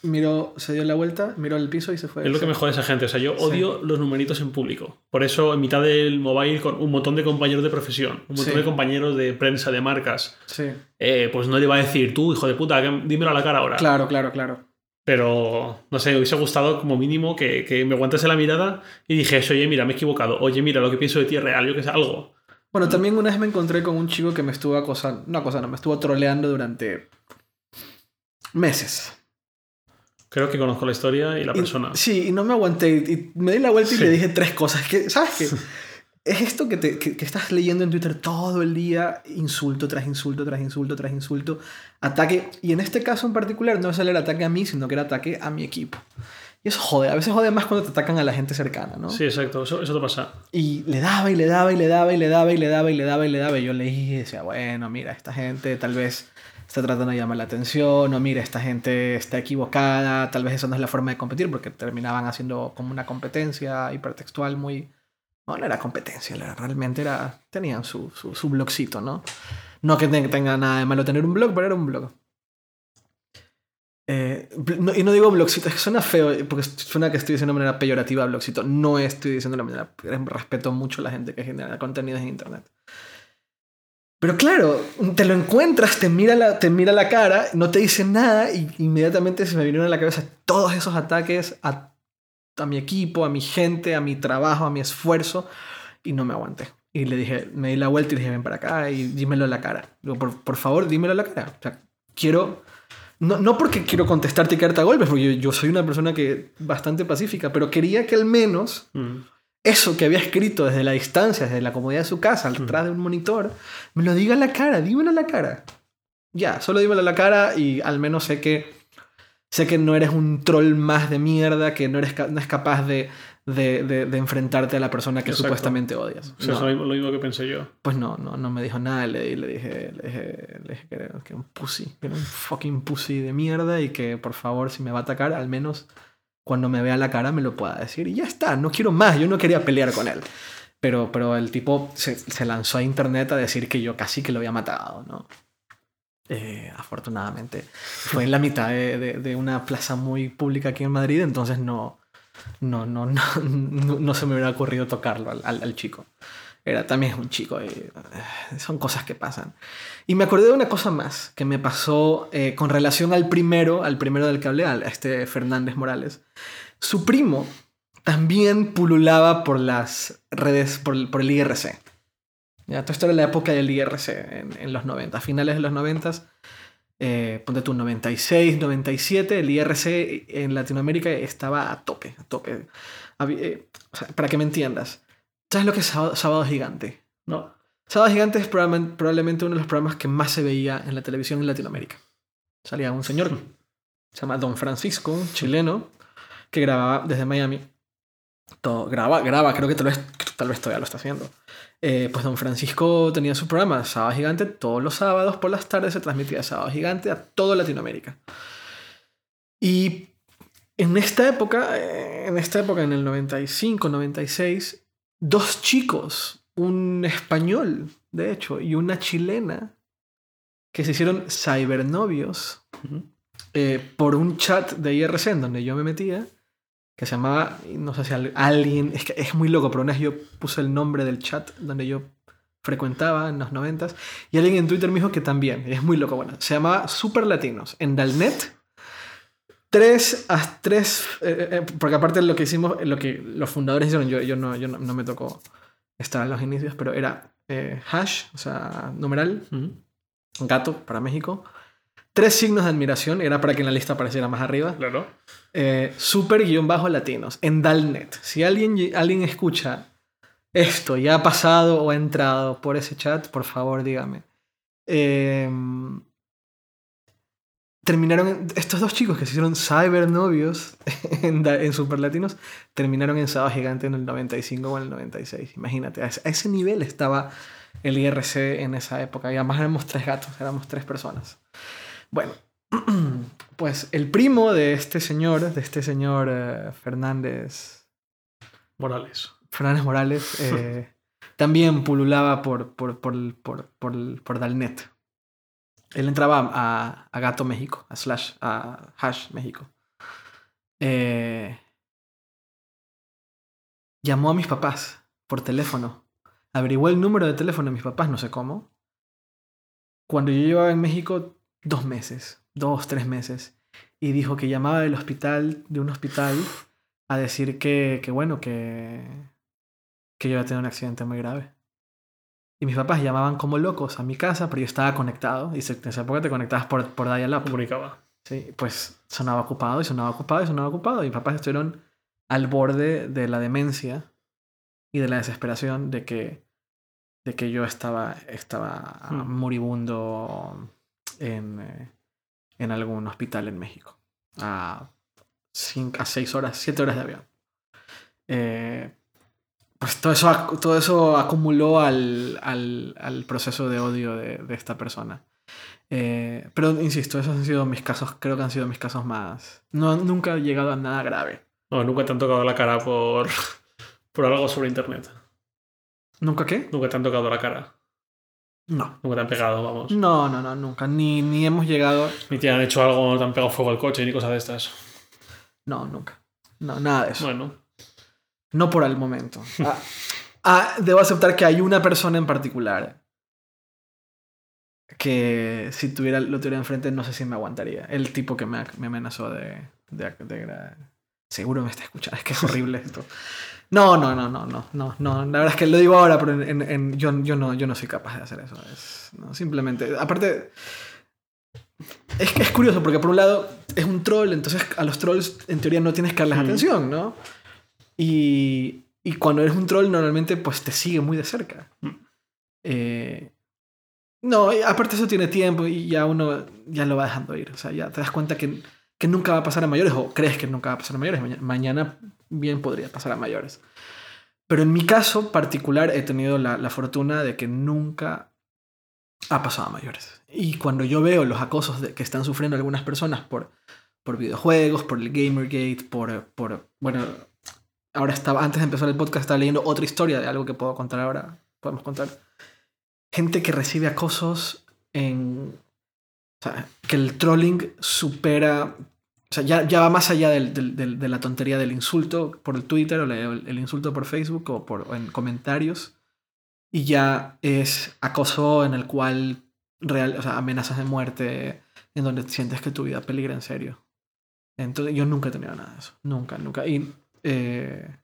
miró, se dio la vuelta, miró el piso y se fue. Es lo que me jode esa gente. O sea, yo Sí. odio los numeritos en público. Por eso, en mitad del mobile, con un montón de compañeros de profesión, un montón Sí. de compañeros de prensa, de marcas, Sí. eh, pues no le va a decir, tú, hijo de puta, dímelo a la cara ahora. Claro, claro, claro. Pero, no sé, me hubiese gustado como mínimo que, que me aguantase la mirada y dijese, oye, mira, me he equivocado. Oye, mira, lo que pienso de ti es real, yo que sé, algo. Bueno, también una vez me encontré con un chico que me estuvo acosando, no acosando, me estuvo troleando durante meses. Creo que conozco la historia y la Y- persona. sí, y no me aguanté. Y me di la vuelta y Sí. le dije tres cosas. Que, ¿Sabes qué? Es esto que, te, que, que estás leyendo en Twitter todo el día, insulto tras insulto, tras insulto, tras insulto, ataque. Y en este caso en particular no es el ataque a mí, sino que era ataque a mi equipo. Y eso jode. A veces jode más cuando te atacan a la gente cercana, ¿no? Sí, exacto, eso, eso te pasa. Y le daba y le daba y le daba y le daba y le daba y le daba y le daba. Y yo leí y decía, bueno, mira, esta gente tal vez está tratando de llamar la atención, o mira, esta gente está equivocada, tal vez esa no es la forma de competir, porque terminaban haciendo como una competencia hipertextual muy... No, no era competencia, realmente era... Tenían su, su, su blogcito, ¿no? No que te- tenga nada de malo tener un blog, pero era un blog. Eh, no- y no digo blogcito, es que suena feo, porque suena que estoy diciendo de manera peyorativa blogcito. No estoy diciendo de manera. Respeto mucho a la gente que genera contenidos en internet. Pero claro, te lo encuentras, te mira la, te mira la cara, no te dice nada, y inmediatamente se me vinieron a la cabeza todos esos ataques a, a mi equipo, a mi gente, a mi trabajo, a mi esfuerzo, y no me aguanté. Y le dije, me di la vuelta y le dije, ven para acá y dímelo a la cara. Por, por favor, dímelo a la cara. O sea, quiero no, no porque quiero contestarte y quedarte a golpes, porque yo, yo soy una persona que bastante pacífica, pero quería que al menos Mm. Eso que había escrito desde la distancia, desde la comodidad de su casa, detrás de un monitor, me lo diga a la cara, dímelo a la cara. Ya, solo dímelo a la cara y al menos sé que sé que no eres un troll más de mierda, que no eres no es capaz de, de, de- de enfrentarte a la persona que Exacto. supuestamente odias. O sea, No. es lo mismo, que pensé yo. Pues no, no, no me dijo nada. Le, le dije, le dije, le dije que era un pussy, que era un fucking pussy de mierda y que por favor, si me va a atacar, al menos cuando me vea la cara me lo pueda decir. Y ya está, no quiero más. Yo no quería pelear con él. Pero, pero el tipo se, se lanzó a internet a decir que yo casi que lo había matado, ¿no? Eh, afortunadamente. Fue en la mitad de, de- de una plaza muy pública aquí en Madrid, entonces no, no, no, no, no, no se me hubiera ocurrido tocarlo al, al- al chico. Era también un chico y eh, son cosas que pasan. Y me acordé de una cosa más que me pasó eh, con relación al primero, al primero del hablé, al este Fernández Morales. Su primo también pululaba por las redes, por, por el IRC. Ya, todo esto era la época del IRC en, en los 90, a finales de los 90, eh, ponte tú 96, 97, el IRC en Latinoamérica estaba a tope, a tope. Había- eh, o sea, para que me entiendas, ¿sabes lo que es Sábado, Sábado Gigante? No. Sábado Gigante es probablemente, uno de los programas que más se veía en la televisión en Latinoamérica. Salía un señor, se llama Don Francisco, un chileno, que grababa desde Miami. Todo, graba, graba, creo que tal vez, tal vez todavía lo está haciendo. Eh, pues Don Francisco tenía su programa Sábado Gigante todos los sábados por las tardes se transmitía Sábado Gigante a toda Latinoamérica. Y en esta época, eh, en esta época, en el 95, 96, dos chicos, un español, de hecho, y una chilena, que se hicieron cybernovios eh, por un chat de IRC en donde yo me metía, que se llamaba, no sé si al- alguien, es que es muy loco, pero una vez yo puse el nombre del chat donde yo frecuentaba en los noventas, y alguien en Twitter me dijo que también, es muy loco, bueno, se llamaba Super Latinos, en Dalnet. Tres, a tres, eh, eh, porque aparte lo que hicimos, lo que los fundadores hicieron, yo, yo, no, yo no, no me tocó estar en los inicios, pero era eh, hash, o sea, numeral, gato para México, tres signos de admiración, era para que en la lista apareciera más arriba, Claro. eh, super guion bajo latinos, en Dalnet. Si alguien, alguien escucha esto y ha pasado o ha entrado por ese chat, por favor dígame. Eh, terminaron, estos dos chicos que se hicieron cybernovios en, en Super Latinos, terminaron en Sábado Gigante en el 95 o en el 96. Imagínate, a ese, nivel estaba el IRC en esa época. Y además éramos tres gatos, éramos tres personas. Bueno, pues el primo de este señor, de este señor eh, Fernández, Morales. Fernández Morales, eh, también pululaba por, por, por, por, por, por Dalnet. Él entraba a, Gato México, a Slash, a Hash México. eh, llamó a mis papás por teléfono. Averiguó el número de teléfono de mis papás, no sé cómo. Cuando yo llevaba en México dos meses, dos, tres meses, y dijo que llamaba del hospital, de un hospital, a decir que, que bueno, que, que yo había tenido un accidente muy grave. Y mis papás llamaban como locos a mi casa, pero yo estaba conectado. Y en esa época te conectabas por, por dial-up. Comunicaba. Sí, pues sonaba ocupado y sonaba ocupado y sonaba ocupado. Y mis papás estuvieron al borde de la demencia y de la desesperación de que, de que yo estaba, estaba Hmm. moribundo en, eh, en algún hospital en México. A, cinco, a seis horas, siete horas de avión. Eh, pues todo eso, todo eso acumuló al, al, al proceso de odio de, de esta persona. Eh, pero insisto, esos han sido mis casos, creo que han sido mis casos más... No, nunca he llegado a nada grave. No, nunca te han tocado la cara por, por algo sobre internet. ¿Nunca qué? Nunca te han tocado la cara. No. Nunca te han pegado, vamos. No, no, no, nunca. Ni, ni hemos llegado... Ni te han hecho algo, no te han pegado fuego al coche, ni cosas de estas. No, nunca. No, nada de eso. Bueno, No por el momento. Ah, ah, debo aceptar que hay una persona en particular que si tuviera, lo tuviera enfrente no sé si me aguantaría. El tipo que me, me amenazó de, de, de gra- Seguro me está escuchando. Es que es horrible esto. No, no, no, no, no, no, no. La verdad es que lo digo ahora, pero en, yo, yo, no, yo no soy capaz de hacer eso. Es, no, simplemente... Aparte... Es que es curioso porque por un lado es un troll, entonces a los trolls en teoría no tienes que darles Mm. atención, ¿no? Y, y cuando eres un troll normalmente pues te sigue muy de cerca. Mm. Eh, no, aparte eso tiene tiempo y ya uno ya lo va dejando ir. O sea, ya te das cuenta que, que nunca va a pasar a mayores o crees que nunca va a pasar a mayores. Maña- mañana bien podría pasar a mayores. Pero en mi caso particular he tenido la, la fortuna de que nunca ha pasado a mayores. Y cuando yo veo los acosos de, que están sufriendo algunas personas por, por videojuegos, por el Gamergate, por, por... Bueno, ahora estaba, antes de empezar el podcast estaba leyendo otra historia de algo que puedo contar ahora. Podemos contar. Gente que recibe acosos en... O sea, que el trolling supera... O sea, ya, ya va más allá del- del- de la tontería del insulto por el Twitter o el, insulto por Facebook o, por, en comentarios. Y ya es acoso en el cual real, o sea, amenazas de muerte en donde sientes que tu vida peligra en serio. Entonces yo nunca he tenido nada de eso. Nunca, nunca. Y, eh,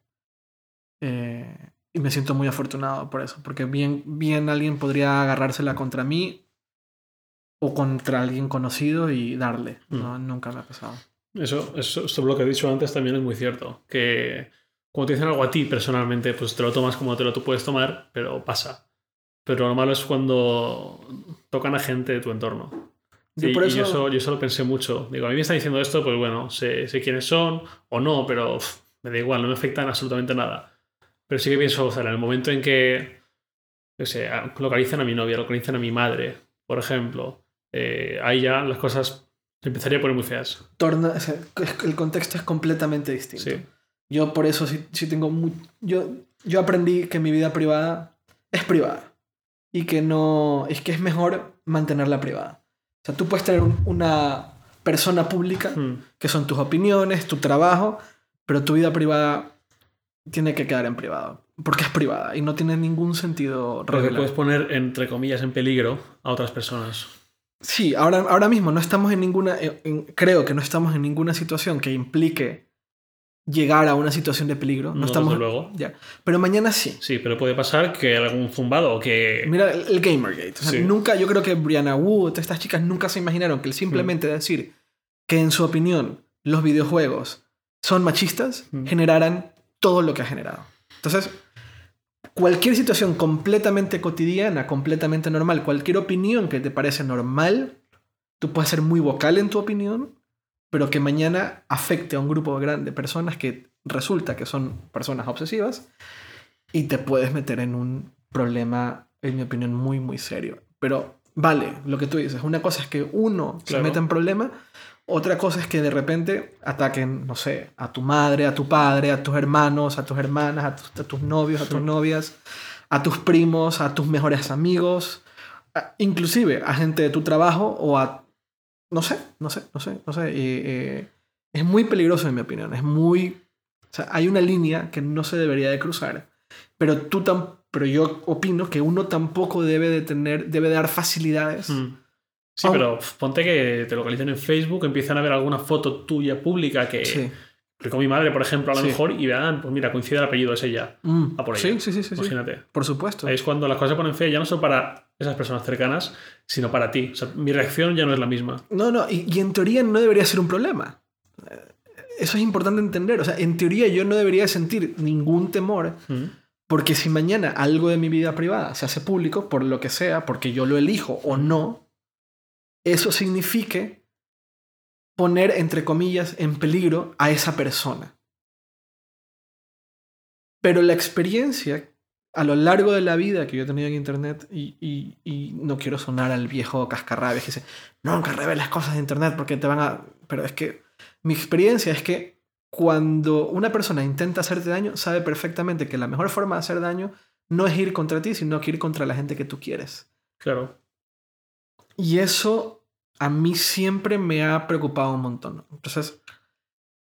eh, y me siento muy afortunado por eso. Porque bien, bien alguien podría agarrársela contra mí o contra alguien conocido y darle. No, nunca me ha pasado. eso, eso, esto lo que he dicho antes también es muy cierto. Que cuando te dicen algo a ti personalmente, pues te lo tomas como te lo tú puedes tomar, pero pasa. Pero lo malo es cuando tocan a gente de tu entorno. Yo Sí, por y eso- yo eso, yo eso lo pensé mucho. Digo, a mí me están diciendo esto, pues bueno, sé, sé quiénes son o no, pero me da igual, no me afectan absolutamente nada. Pero sí que pienso, o sea, en el momento en que, yo sé, a- localizan a mi novia, localizan a mi madre, por ejemplo, eh, ahí ya las cosas se empezaría a poner muy feas. Torna, o sea, es- el contexto es completamente distinto. Sí. Yo por eso sí, sí tengo yo, yo aprendí que mi vida privada es privada y que no es que es mejor mantenerla privada. O sea, tú puedes tener un- una persona pública Hmm. que son tus opiniones, tu trabajo, pero tu vida privada tiene que quedar en privado porque es privada y no tiene ningún sentido Porque regular. puedes poner, entre comillas, en peligro a otras personas. Sí, ahora, ahora mismo no estamos en ninguna, en- en- creo que no estamos en ninguna situación que implique llegar a una situación de peligro. No, No, estamos, luego. Ya. Pero mañana sí. Sí, pero puede pasar que algún zumbado o que... Mira el, el Gamergate. O sea, Sí. Nunca, yo creo que Brianna todas estas chicas nunca se imaginaron que el simplemente Mm. decir que en su opinión los videojuegos son machistas Mm. generaran todo lo que ha generado. Entonces, cualquier situación completamente cotidiana, completamente normal, cualquier opinión que te parece normal, tú puedes ser muy vocal en tu opinión, pero que mañana afecte a un grupo grande de personas que resulta que son personas obsesivas y te puedes meter en un problema, en mi opinión, muy, muy serio. Pero vale, lo que tú dices, una cosa es que uno se Claro. meta en problema, otra cosa es que de repente ataquen, no sé, a tu madre, a tu padre, a tus hermanos, a tus hermanas, a tus, a tus novios, a tus novias, a tus primos, a tus mejores amigos, a- inclusive a gente de tu trabajo o a... No sé, no sé, no sé, no sé. Eh, Es muy peligroso en mi opinión. Es muy... O sea, hay una línea que no se debería de cruzar. Pero tú tam pero yo opino que uno tampoco debe de tener, debe dar facilidades. Mm. Sí, pero ponte que te localicen en Facebook, empiezan a ver alguna foto tuya pública que, sí. con mi madre, por ejemplo, a lo mejor, y vean, pues mira, coincide el apellido, es ella. Mm. A por Sí, sí, sí, sí. Imagínate. Por supuesto. es cuando las cosas se ponen feas, ya no solo para esas personas cercanas, sino para ti. O sea, mi reacción ya no es la misma. No, no, y, en teoría no debería ser un problema. Eso es importante entender. O sea, en teoría yo no debería sentir ningún temor. Mm. Porque si mañana algo de mi vida privada se hace público, por lo que sea, porque yo lo elijo o no, eso signifique poner, entre comillas, en peligro a esa persona. Pero la experiencia a lo largo de la vida que yo he tenido en Internet, y, no quiero sonar al viejo cascarrabias que dice, nunca reveles cosas de Internet porque te van a... Pero es que mi experiencia es que cuando una persona intenta hacerte daño, sabe perfectamente que la mejor forma de hacer daño no es ir contra ti, sino que ir contra la gente que tú quieres. Claro. Y eso a mí siempre me ha preocupado un montón. Entonces,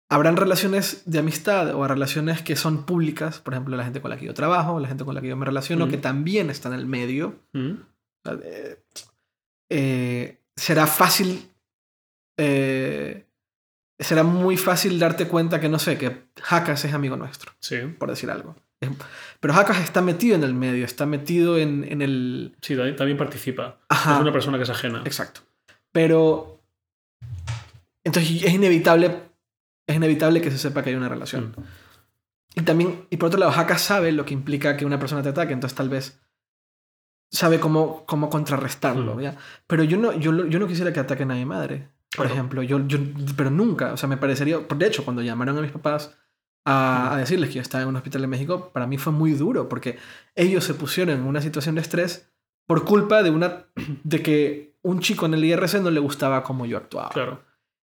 habrán relaciones de amistad o relaciones que son públicas, por ejemplo, la gente con la que yo trabajo, la gente con la que yo me relaciono, que también está en el medio. Eh, eh, será fácil eh, será muy fácil darte cuenta que, no sé, que Hakas es amigo nuestro. Sí. Por decir algo. Pero Hakas está metido en el medio, está metido en, en el... Sí, también participa. Es una persona que es ajena. Exacto. Pero... Entonces es inevitable, es inevitable que se sepa que hay una relación. Mm. Y también, y por otro lado, Hakas sabe lo que implica que una persona te ataque, entonces tal vez sabe cómo, cómo contrarrestarlo. Mm. ¿ya? Pero yo no, yo, yo no quisiera que ataquen a mi madre. Por ejemplo, yo, yo, pero nunca, o sea, me parecería, de hecho, cuando llamaron a mis papás a, a, decirles que yo estaba en un hospital en México, para mí fue muy duro, porque ellos se pusieron en una situación de estrés por culpa de, una, de que un chico en el IRC no le gustaba cómo yo actuaba. Claro.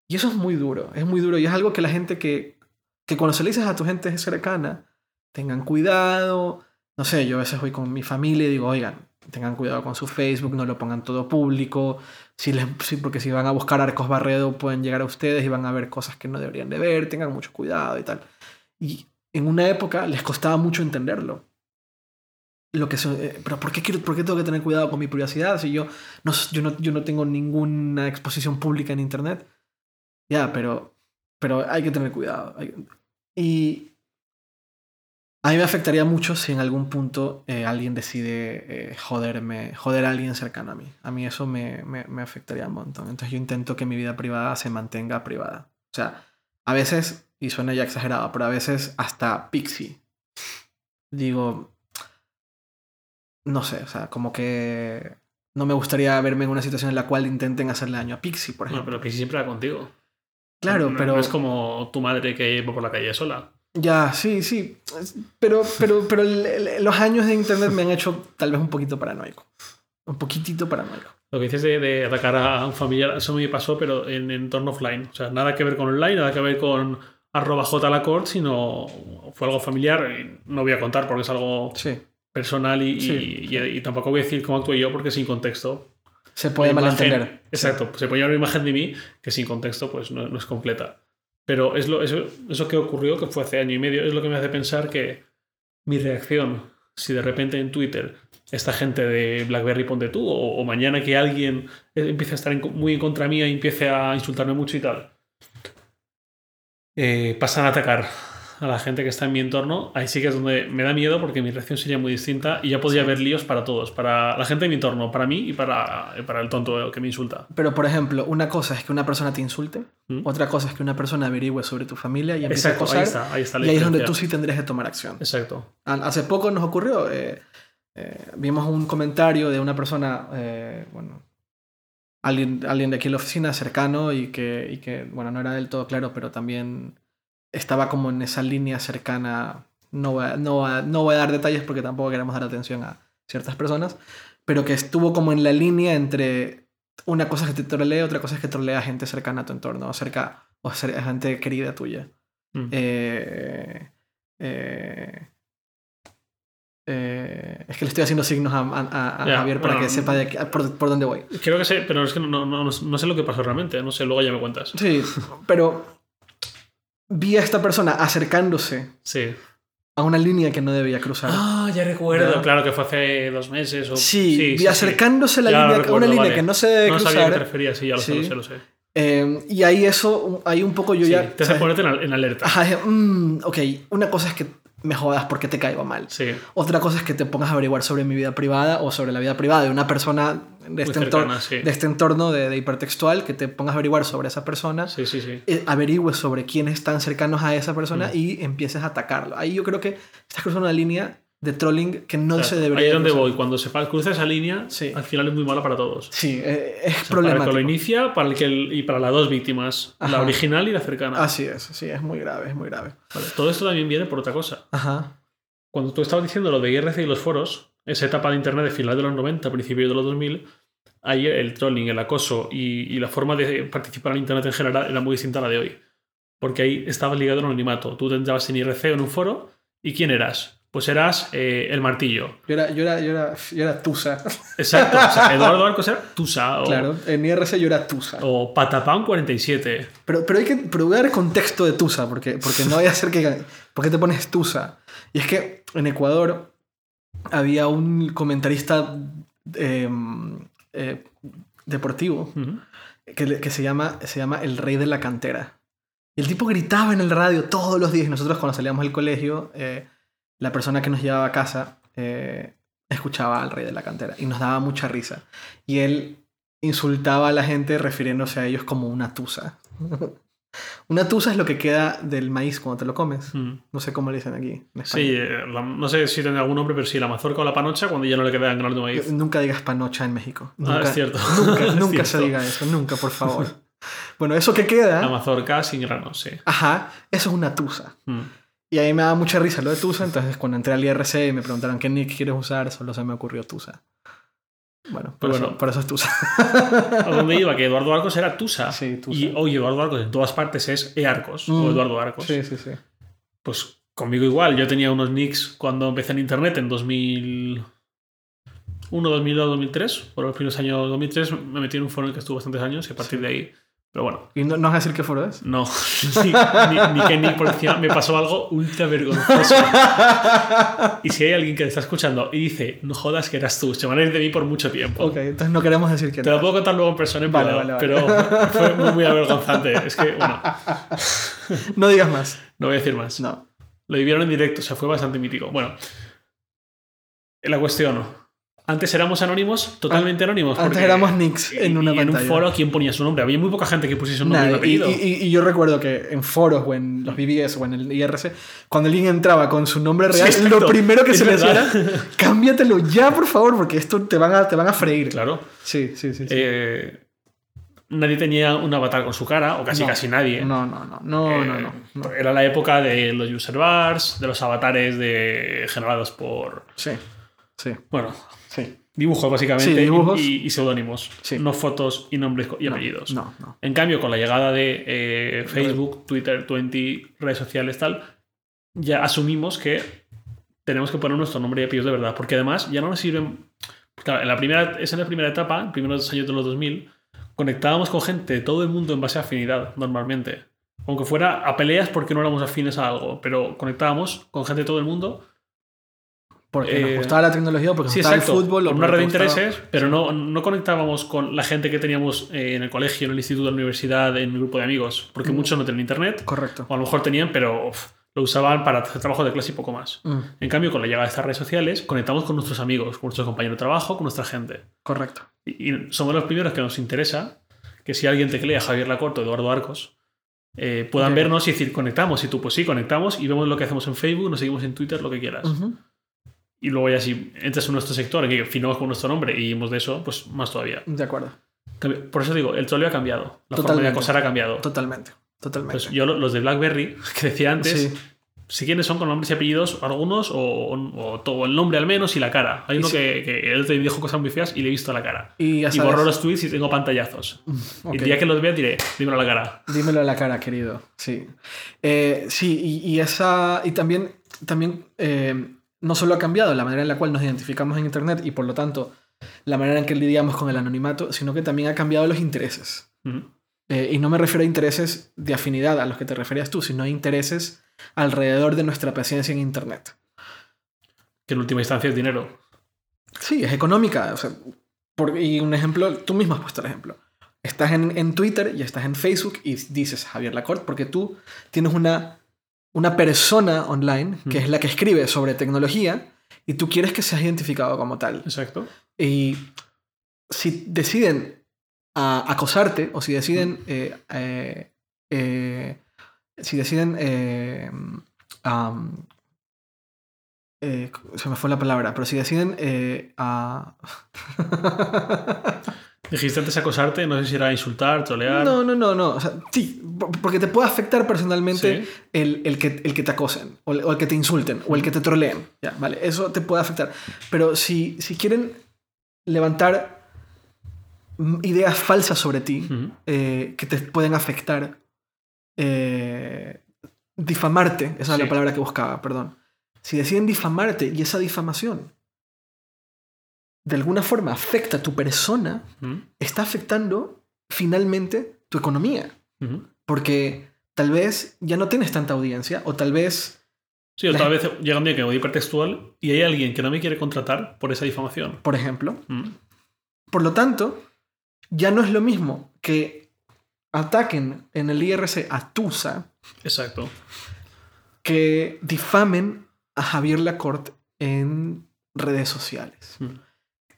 Y eso es muy duro, es muy duro, y es algo que la gente que, que cuando se le dices a tu gente cercana, tengan cuidado, no sé, yo a veces voy con mi familia y digo, oigan, tengan cuidado con su Facebook, no lo pongan todo público, si les, porque si van a buscar Arcos Barredo pueden llegar a ustedes y van a ver cosas que no deberían de ver, tengan mucho cuidado y tal. Y en una época les costaba mucho entenderlo. Lo que eh, pero ¿por qué, quiero, ¿por qué tengo que tener cuidado con mi privacidad si yo no, yo no, yo no tengo ninguna exposición pública en Internet? Ya, pero, pero hay que tener cuidado. Y a mí me afectaría mucho si en algún punto eh, alguien decide eh, joderme, joder a alguien cercano a mí. A mí eso me, me, afectaría un montón. Entonces yo intento que mi vida privada se mantenga privada. O sea, a veces, y suena ya exagerado, pero a veces hasta pixie. Digo, no sé, o sea, como que no me gustaría verme en una situación en la cual intenten hacerle daño a Pixie, por ejemplo. No, pero Pixie siempre va contigo. Claro, pero... No es como tu madre que va por la calle sola. Ya, sí, sí. Pero, pero, pero los años de internet me han hecho tal vez un poquito paranoico. Un poquitito paranoico. Lo que dices de, atacar a un familiar, eso me pasó, pero en entorno offline. O sea, nada que ver con online, nada que ver con arroba jlacort, sino fue algo familiar. No voy a contar porque es algo personal y, y, tampoco voy a decir cómo actué yo porque sin contexto. Se puede malentender. Exacto, se puede llevar una imagen de mí que sin contexto pues no es completa. Pero es lo, eso, eso que ocurrió, que fue hace año y medio, es lo que me hace pensar que mi reacción, si de repente en Twitter esta gente de BlackBerry ponte tú, o, mañana que alguien empiece a estar muy en contra mía y empiece a insultarme mucho y tal, eh, pasan a atacar a la gente que está en mi entorno, ahí sí que es donde me da miedo porque mi reacción sería muy distinta y ya podría haber líos para todos, para la gente de mi entorno, para mí y para, para el tonto que me insulta. Pero, por ejemplo, una cosa es que una persona te insulte, ¿Mm? otra cosa es que una persona averigüe sobre tu familia y empiece a acosar, ahí está, ahí está y ahí es donde tú sí tendrías que tomar acción. Exacto. Hace poco nos ocurrió, eh, eh, vimos un comentario de una persona, eh, bueno, alguien, alguien de aquí en la oficina cercano y que, y que, bueno, no era del todo claro, pero también estaba como en esa línea cercana. No voy, a, no, no voy a dar detalles porque tampoco queremos dar atención a ciertas personas, pero que estuvo como en la línea entre una cosa es que te trolea, otra cosa es que trolea a gente cercana a tu entorno, cerca, o a gente querida tuya. Mm. Eh, eh, eh, es que le estoy haciendo signos a, a, Javier para que sepa de por, por, dónde voy. Creo que sé, pero es que no, no, no, sé lo que pasó realmente. No sé, luego ya me cuentas. Sí, pero vi a esta persona acercándose Sí. a una línea que no debía cruzar. Ah, ya recuerdo. ¿Ya? Claro que fue hace dos meses. O... sí, vi acercándose a la línea, a una recuerdo, línea vale. que no se debe No sabía a qué cruzar. te referías, sí, ya lo sé, Sí. lo sé, lo sé. eh, y ahí eso, ahí un poco yo Sí, ya... te hace ponerte en alerta. Ajá, dije, mm, ok, una cosa es que me jodas porque te caigo mal. Sí. Otra cosa es que te pongas a averiguar sobre mi vida privada o sobre la vida privada de una persona de este, cercana, entorno, sí. de, este entorno de, de hipertextual, que te pongas a averiguar sobre esa persona, Sí, sí, sí. eh, averigües sobre quiénes están cercanos a esa persona Mm. y empieces a atacarlo. Ahí yo creo que estás cruzando una línea de trolling que no Claro, se debería Ahí es donde cruzar. voy. Cuando se cruza esa línea, Sí. al final es muy malo para todos. Sí, eh, es O sea, para el que problemático. lo inicia para el que el- y para las dos víctimas, Ajá. la original y la cercana. Así es, sí, es muy grave, es muy grave. Vale, Todo esto también viene por otra cosa. Ajá. Cuando tú estabas diciendo lo de IRC y los foros, esa etapa de Internet de final de los 90, principios de los 2000, ahí el trolling, el acoso y, y la forma de participar en Internet en general era muy distinta a la de hoy. Porque ahí estabas ligado al anonimato. Tú te entrabas en IRC o en un foro y ¿quién eras? Pues eras eh, el martillo. Yo era, yo era, yo era, yo era Tusa. Exacto. O sea, Eduardo Arcos era Tusa o, Claro, en IRC yo era Tusa. o Patapam 47. Pero, pero hay que pero voy a dar contexto de Tusa, porque, porque no voy a hacer que... ¿Por qué te pones Tusa? Y es que en Ecuador había un comentarista eh, eh, deportivo Ujú. que, le- que se, llama, se llama El Rey de la Cantera. Y el tipo gritaba en el radio todos los días. Nosotros cuando salíamos del colegio, eh, la persona que nos llevaba a casa eh, escuchaba al Rey de la Cantera. Y nos daba mucha risa. Y él insultaba a la gente refiriéndose a ellos como una tusa. una tusa es lo que queda del maíz cuando te lo comes. Mm. No sé cómo le dicen aquí. En. Sí, eh, la- no sé si tiene algún nombre, pero sí, la mazorca o la panocha cuando ya no le queda grano de maíz. Nunca digas panocha en México. Ah, Nunca, es cierto. Nunca, Es nunca se diga eso. Nunca, por favor. bueno, eso que queda... La mazorca sin grano, sí. Ajá, eso es una tusa. Mm. Y ahí me daba mucha risa lo de Tusa, entonces cuando entré al IRC y me preguntaron qué nick quieres usar, solo se me ocurrió Tusa. Bueno, por, Pues eso, bueno. por eso es Tusa. ¿A dónde iba? Que Eduardo Arcos era Tusa. Sí, Tusa. Y hoy Eduardo Arcos en todas partes es E Arcos Mm. o Eduardo Arcos. Sí, sí, sí. Pues conmigo igual. Yo tenía unos nicks cuando empecé en internet en 2001, 2002, 2003. Por los primeros años 2003 me metí en un foro en el que estuve bastantes años y a partir de ahí. Pero bueno, ¿Y no, no vas a decir qué foro es? no. ni, ni, ni que ni por encima me pasó algo ultra vergonzoso. Y si hay alguien que te está escuchando y dice, no jodas que eras tú, se van a ir de mí por mucho tiempo. ok, entonces no queremos decir quién Te lo puedo contar luego en persona en Vale, vale, vale. pero fue muy, muy avergonzante. Es que, bueno, No digas más. no voy a decir más. No. Lo vivieron en directo, o sea, fue bastante mítico. Bueno, la cuestión. Antes éramos anónimos, totalmente anónimos. Antes éramos nicks en una y en un foro, ¿quién ponía su nombre? Había muy poca gente que pusiese un nombre Nada, y, y- y yo recuerdo que en foros o en los BBS o en el IRC, cuando alguien entraba con su nombre real, Sí, lo primero que Es se le verdad. era, cámbiatelo ya, por favor, porque esto te van a, te van a freír. Claro. Sí, sí, sí. sí. Eh, nadie tenía un avatar con su cara, o casi No. casi nadie. No, no, no, no, Eh, no, no, no. Era la época de los user bars, de los avatares de, generados por. Sí, sí, Bueno, sí. dibujos básicamente. Sí, dibujos. Y, y seudónimos. Sí. No fotos y nombres y No, apellidos. No, no. En cambio, con la llegada de eh, Facebook, Twitter, 20, redes sociales, tal, ya asumimos que tenemos que poner nuestro nombre y apellidos de verdad. Porque además ya no nos sirven. Claro, en la primera, esa en la primera etapa, primeros años de los 2000, conectábamos con gente de todo el mundo en base a afinidad, normalmente. Aunque fuera a peleas porque no éramos afines a algo, pero conectábamos con gente de todo el mundo. Porque nos Eh, gustaba la tecnología, porque nos Sí, gustaba exacto. el fútbol. Por una red de gustaba- intereses, pero no, no conectábamos con la gente que teníamos eh, en el colegio, en el instituto, en la universidad, en el grupo de amigos. Porque Mm. muchos no tenían internet, Correcto. o a lo mejor tenían, pero uf, lo usaban para hacer trabajo de clase y poco más. Mm, En cambio, con la llegada de estas redes sociales, conectamos con nuestros amigos, con nuestros compañeros de trabajo, con nuestra gente. correcto. Y, y somos los primeros que nos interesa que si alguien teclea Javier Lacorto, Eduardo Arcos, eh, puedan Ok. vernos y decir, conectamos. Y tú, pues sí, conectamos y vemos lo que hacemos en Facebook, nos seguimos en Twitter, lo que quieras. Ujú. Y luego ya si entras en nuestro sector, que firmamos con nuestro nombre y vimos de eso, pues más todavía. De acuerdo. Por eso digo, el troleo ha cambiado. La forma Totalmente. de acosar ha cambiado. Totalmente. Totalmente. Pues yo, lo- los de BlackBerry, que decía antes, sí. si quiénes son con nombres y apellidos, algunos, o, o todo el nombre al menos y la cara. Hay uno sí. que, que él te dijo cosas muy feas y le he visto la cara. Y Y borro los tweets y tengo pantallazos. Ok. Y el día que los vea diré, dímelo a la cara. Dímelo a la cara, querido. Sí. Eh, sí, y, y esa. Y también, también eh, no solo ha cambiado la manera en la cual nos identificamos en Internet y por lo tanto la manera en que lidiamos con el anonimato, sino que también ha cambiado los intereses. Eh, y no me refiero a intereses de afinidad a los que te referías tú, sino a intereses alrededor de nuestra presencia en Internet. Que en última instancia es dinero. Sí, es económica. O sea, por- y un ejemplo, tú mismo has puesto el ejemplo. Estás en, en Twitter y estás en Facebook y dices Javier Lacorte porque tú tienes una, una persona online que es la que escribe sobre tecnología y tú quieres que seas identificado como tal. Exacto. Y si deciden a- acosarte o si deciden... eh, eh, eh, si deciden... se me fue la palabra, pero si deciden... a- Dijiste antes acosarte, no sé si era insultar, trolear. no, no, no, no. O sea, sí, por- porque te puede afectar personalmente Sí. el, el que, el que te acosen, o el, o el que te insulten, o el que te troleen. Ya, vale, eso te puede afectar. Pero si, si quieren levantar ideas falsas sobre ti, eh, que te pueden afectar, eh, difamarte, esa es la palabra que buscaba, perdón. Si deciden difamarte y esa difamación de alguna forma afecta a tu persona, está afectando finalmente tu economía. Porque tal vez ya no tienes tanta audiencia o tal vez... Sí, o tal vez llega un día que me voy hipertextual y hay alguien que no me quiere contratar por esa difamación. Por ejemplo. Por lo tanto, ya no es lo mismo que ataquen en el IRC a Tusa Exacto. que difamen a Javier Lacorte en redes sociales.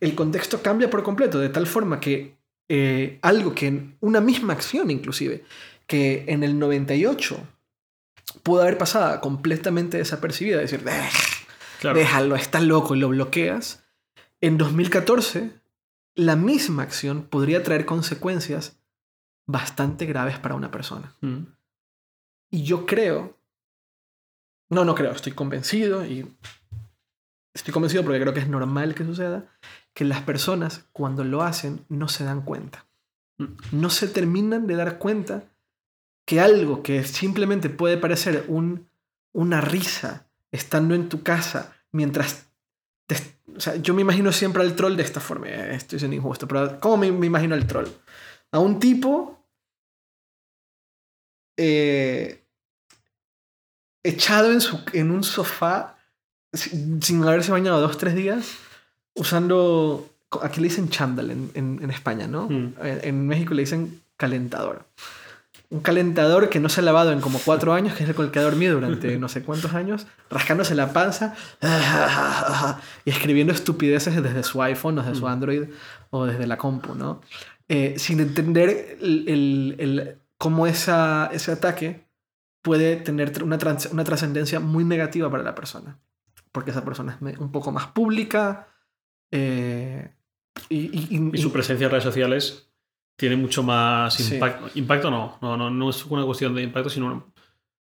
El contexto cambia por completo, de tal forma que eh, algo que en una misma acción inclusive, que en el 98 pudo haber pasado completamente desapercibida, decir, "Eh, Claro. déjalo, está loco y lo bloqueas. En 2014, la misma acción podría traer consecuencias bastante graves para una persona. Ujú. Y yo creo, no, no creo, estoy convencido y estoy convencido porque creo que es normal que suceda, que las personas cuando lo hacen no se dan cuenta. No se terminan de dar cuenta que algo que simplemente puede parecer un, una risa estando en tu casa mientras... te- o sea, yo me imagino siempre al troll de esta forma. eh, Estoy siendo injusto, pero ¿cómo me, me imagino al troll? A un tipo eh, echado en, su, en un sofá sin, sin haberse bañado dos tres días usando aquí le dicen chándal en, en- en España no Mm. en, en México le dicen calentador un calentador que no se ha lavado en como cuatro años que es el con el que ha dormido durante no sé cuántos años rascándose la panza y escribiendo estupideces desde su iPhone o desde su Mm. Android o desde la compu no Eh, sin entender el, el- el- cómo esa, ese ataque puede tener una, trans- una trascendencia muy negativa para la persona. Porque esa persona es un poco más pública. eh, y, y- y- Y su presencia en redes sociales tiene mucho más Sí. impacto. Impacto no, no, no, no es una cuestión de impacto, sino una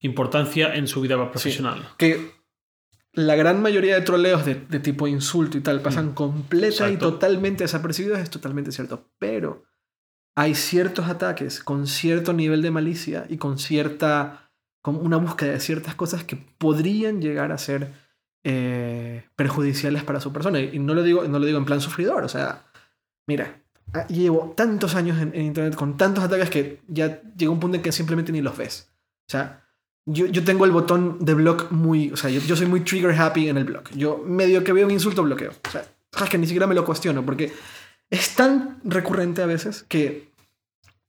importancia en su vida profesional. que la gran mayoría de troleos de, de tipo insulto y tal pasan completa y totalmente desapercibidos, es totalmente cierto. Pero hay ciertos ataques con cierto nivel de malicia y con cierta. con una búsqueda de ciertas cosas que podrían llegar a ser eh, perjudiciales para su persona. Y no lo, digo, no lo digo en plan sufridor, o sea, mira. ah, Llevo tantos años en, en internet con tantos ataques que ya llega un punto en que simplemente ni los ves. O sea, yo, yo tengo el botón de block muy. O sea, yo, yo soy muy trigger happy en el block. Yo medio que veo un insulto bloqueo. O sea, es que ni siquiera me lo cuestiono porque es tan recurrente a veces que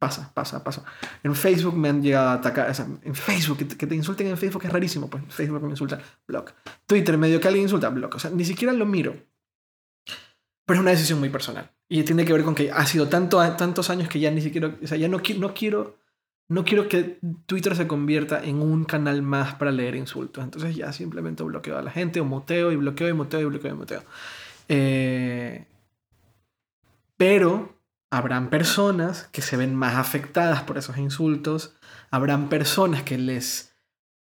pasa, pasa, pasa. En Facebook me han llegado a atacar. O sea, en Facebook, que te, insulten en Facebook es rarísimo. Pues Facebook me insultan, block. Twitter, medio que alguien insulta, block. O sea, ni siquiera lo miro. Pero es una decisión muy personal. Y tiene que ver con que ha sido tanto, tantos años que ya ni siquiera. O sea, ya no, no quiero no quiero que Twitter se convierta en un canal más para leer insultos. Entonces ya simplemente bloqueo a la gente, o muteo y bloqueo y muteo y bloqueo y muteo. Eh, pero habrán personas que se ven más afectadas por esos insultos. Habrán personas que les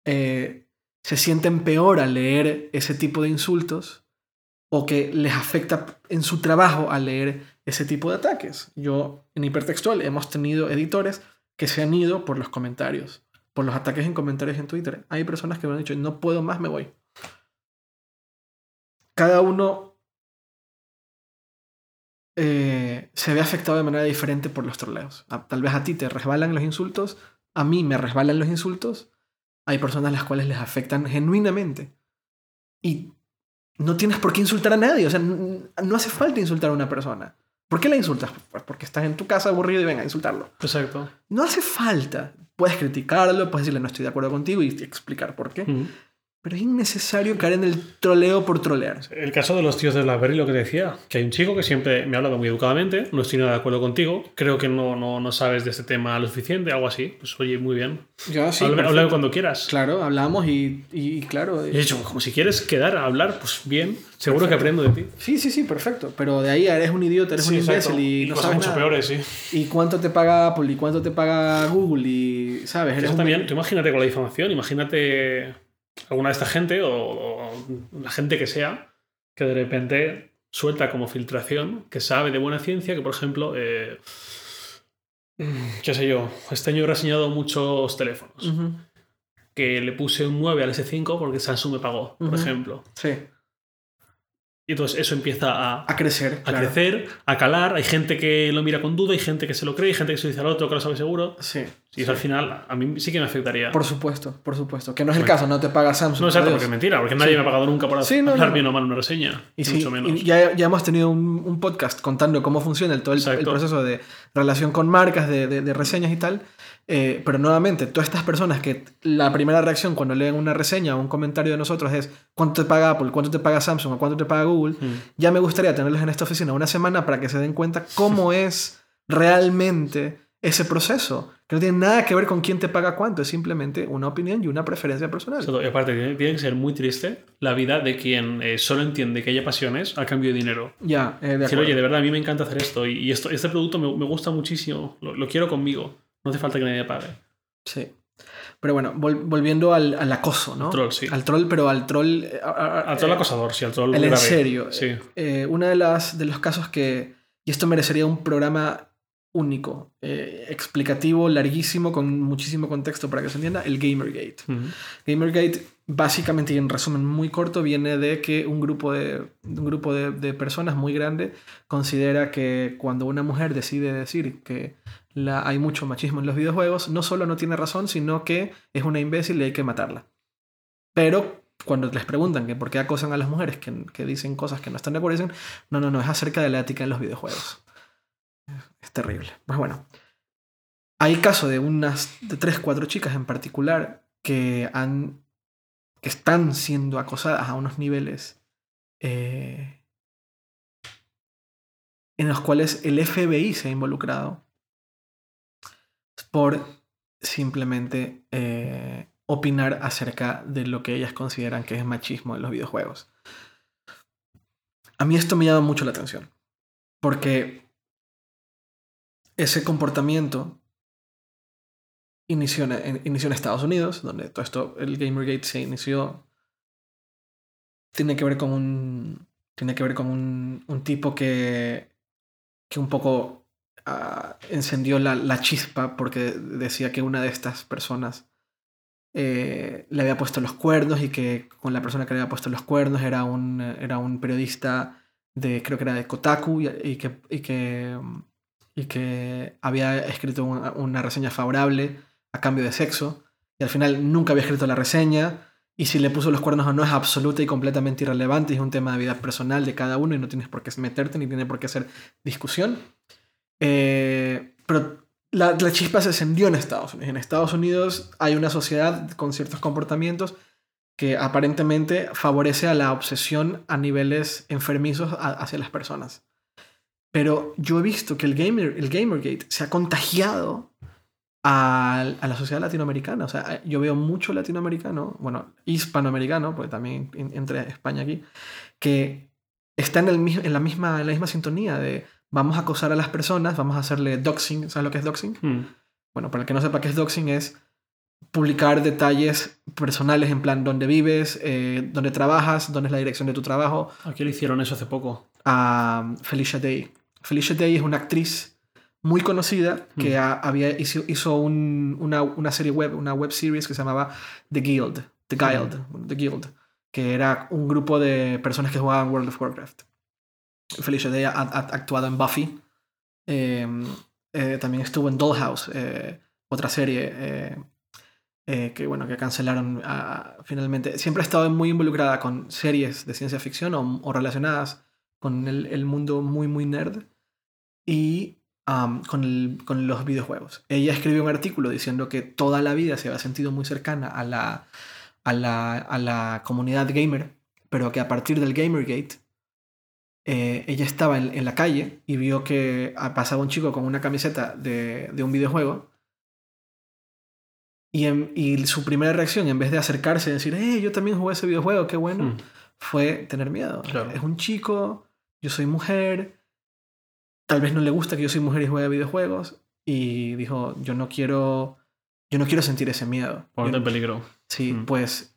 eh, se sienten peor al leer ese tipo de insultos o que les afecta en su trabajo al leer ese tipo de ataques. Yo en hipertextual hemos tenido editores que se han ido por los comentarios, por los ataques en comentarios en Twitter. Hay personas que me han dicho, no puedo más, me voy. Cada uno, eh, se ve afectado de manera diferente por los troleos. A- Tal vez a ti te resbalan los insultos, a mí me resbalan los insultos. Hay personas a las cuales les afectan genuinamente. Y no tienes por qué insultar a nadie. O sea, no hace falta insultar a una persona. ¿Por qué la insultas? Pues porque estás en tu casa aburrido y venga a insultarlo. Exacto. No hace falta. Puedes criticarlo, puedes decirle no estoy de acuerdo contigo y explicar por qué. Mm. Pero es innecesario caer en el troleo por trolear. El caso de los tíos de BlackBerry, lo que te decía, que hay un chico que siempre me ha hablado muy educadamente, no estoy nada de acuerdo contigo, creo que no, no, no sabes de este tema lo suficiente, algo así. Pues oye, muy bien. Ya, sí. Habla- perfecto. Háblame cuando quieras. Claro, hablamos y, y- y claro. Y eh, he dicho, como si quieres quedar a hablar, pues bien, seguro que aprendo de ti. Sí, sí, sí, perfecto. Pero de ahí eres un idiota, eres Sí, un exacto. imbécil y, no cosas sabes mucho nada. peores, sí. ¿Y cuánto te paga Apple? ¿Y cuánto te paga Google? Y, ¿sabes? Eres Eso un- también, tú imagínate con la difamación, imagínate alguna de esta gente o, o la gente que sea que de repente suelta como filtración, que sabe de buena ciencia, que por ejemplo, eh, qué sé yo, este año he reseñado muchos teléfonos, que le puse un 9 al S5 porque Samsung me pagó, por ejemplo. Sí, Y entonces eso empieza a, a crecer. a claro. crecer, a calar, hay gente que lo mira con duda, hay gente que se lo cree, hay gente que se lo dice al otro que lo sabe seguro. Sí, Y eso al final a mí sí que me afectaría. por supuesto, por supuesto. Que no es el caso, no te paga Samsung. No, exacto, por porque es mentira, porque nadie Sí. me ha pagado nunca por Sí, no, hablar no. bien o mal una reseña. Y sí, mucho menos. y ya, ya hemos tenido un, un podcast contando cómo funciona el, todo el, el proceso de relación con marcas, de, de- de reseñas y tal. Eh, pero nuevamente, todas estas personas que la primera reacción cuando leen una reseña o un comentario de nosotros es cuánto te paga Apple, cuánto te paga Samsung o cuánto te paga Google, Mm. ya me gustaría tenerlos en esta oficina una semana para que se den cuenta cómo es realmente ese proceso. Que no tiene nada que ver con quién te paga cuánto, es simplemente una opinión y una preferencia personal. Y aparte, tiene, tiene que ser muy triste la vida de quien eh, solo entiende que haya pasiones a cambio de dinero. Ya, eh, de Decir, acuerdo. oye, de verdad, a mí me encanta hacer esto y, y esto, este producto me, me gusta muchísimo, lo, lo quiero conmigo. No hace falta que nadie pague. Sí. Pero bueno, vol- volviendo al, al acoso, ¿no? Al troll, sí. Al troll, pero al troll... eh, a- a- Al troll eh, acosador, sí, al troll El en serio. Sí. Una de las de los casos que... Y esto merecería un programa único, eh, explicativo, larguísimo, con muchísimo contexto para que se entienda, el Gamergate. Gamergate, básicamente y en resumen muy corto, viene de que un grupo de, un grupo de, de personas muy grande considera que cuando una mujer decide decir que la, hay mucho machismo en los videojuegos, no solo no tiene razón, sino que es una imbécil y hay que matarla. Pero cuando les preguntan que por qué acosan a las mujeres que, que dicen cosas que no están de acuerdo, dicen, no, no, no, es acerca de la ética en los videojuegos. Es terrible. Pues bueno, hay caso de unas, de tres, cuatro chicas en particular que han, que están siendo acosadas a unos niveles eh, en los cuales el FBI se ha involucrado por simplemente eh, opinar acerca de lo que ellas consideran que es machismo en los videojuegos. A mí esto me llama mucho la atención, porque ese comportamiento inició en, inició en Estados Unidos, donde todo esto, el Gamergate se inició, tiene que ver con un, tiene que ver con un, un tipo que, que un poco ah, encendió la, chispa porque decía que una de estas personas eh, le había puesto los cuernos y que con la persona que le había puesto los cuernos era un, era un periodista de, creo que era de Kotaku y, que, y, que, y que había escrito una, reseña favorable a cambio de sexo y al final nunca había escrito la reseña y si le puso los cuernos o no es absoluta y completamente irrelevante, es un tema de vida personal de cada uno y no tienes por qué meterte ni tiene por qué ser discusión. Eh, pero la, la, chispa se encendió en Estados Unidos. En Estados Unidos hay una sociedad con ciertos comportamientos que aparentemente favorece a la obsesión a niveles enfermizos hacia las personas. Pero yo he visto que el, gamer, el Gamergate se ha contagiado a, a, la sociedad latinoamericana. O sea, yo veo mucho latinoamericano, bueno, hispanoamericano, porque también entre España aquí, que está en, el, en, la misma, en la misma sintonía de vamos a acosar a las personas, vamos a hacerle doxing. ¿Sabes lo que es doxing? Mm. Bueno, para el que no sepa qué es doxing, es publicar detalles personales en plan dónde vives, eh, dónde trabajas, dónde es la dirección de tu trabajo. Aquí le hicieron eso hace poco. A Felicia Day. Felicia Day es una actriz muy conocida que Mm. ha, había, hizo, hizo un, una, una, serie web, una web series que se llamaba The Guild, The Guild, Mm. The Guild, que era un grupo de personas que jugaban World of Warcraft. Felicia Day ha, ha actuado en Buffy, Eh, eh, también estuvo en Dollhouse, eh, otra serie eh, que, bueno, que cancelaron ah, finalmente. Siempre ha estado muy involucrada con series de ciencia ficción o, relacionadas con el, mundo muy, muy nerd y con, con, los videojuegos. Ella escribió un artículo diciendo que toda la vida se había sentido muy cercana a la, a la, a la comunidad gamer, pero que a partir del Gamergate eh, ella estaba en, la calle y vio que pasaba un chico con una camiseta de, un videojuego. Y, su primera reacción, en vez de acercarse y decir, hey, yo también jugué ese videojuego, qué bueno, hmm. fue tener miedo. Es un chico, yo soy mujer, tal vez no le gusta que yo soy mujer y juegue videojuegos. Y dijo, yo no quiero, yo no quiero sentir ese miedo. Ponerte en peligro. Sí, hmm. pues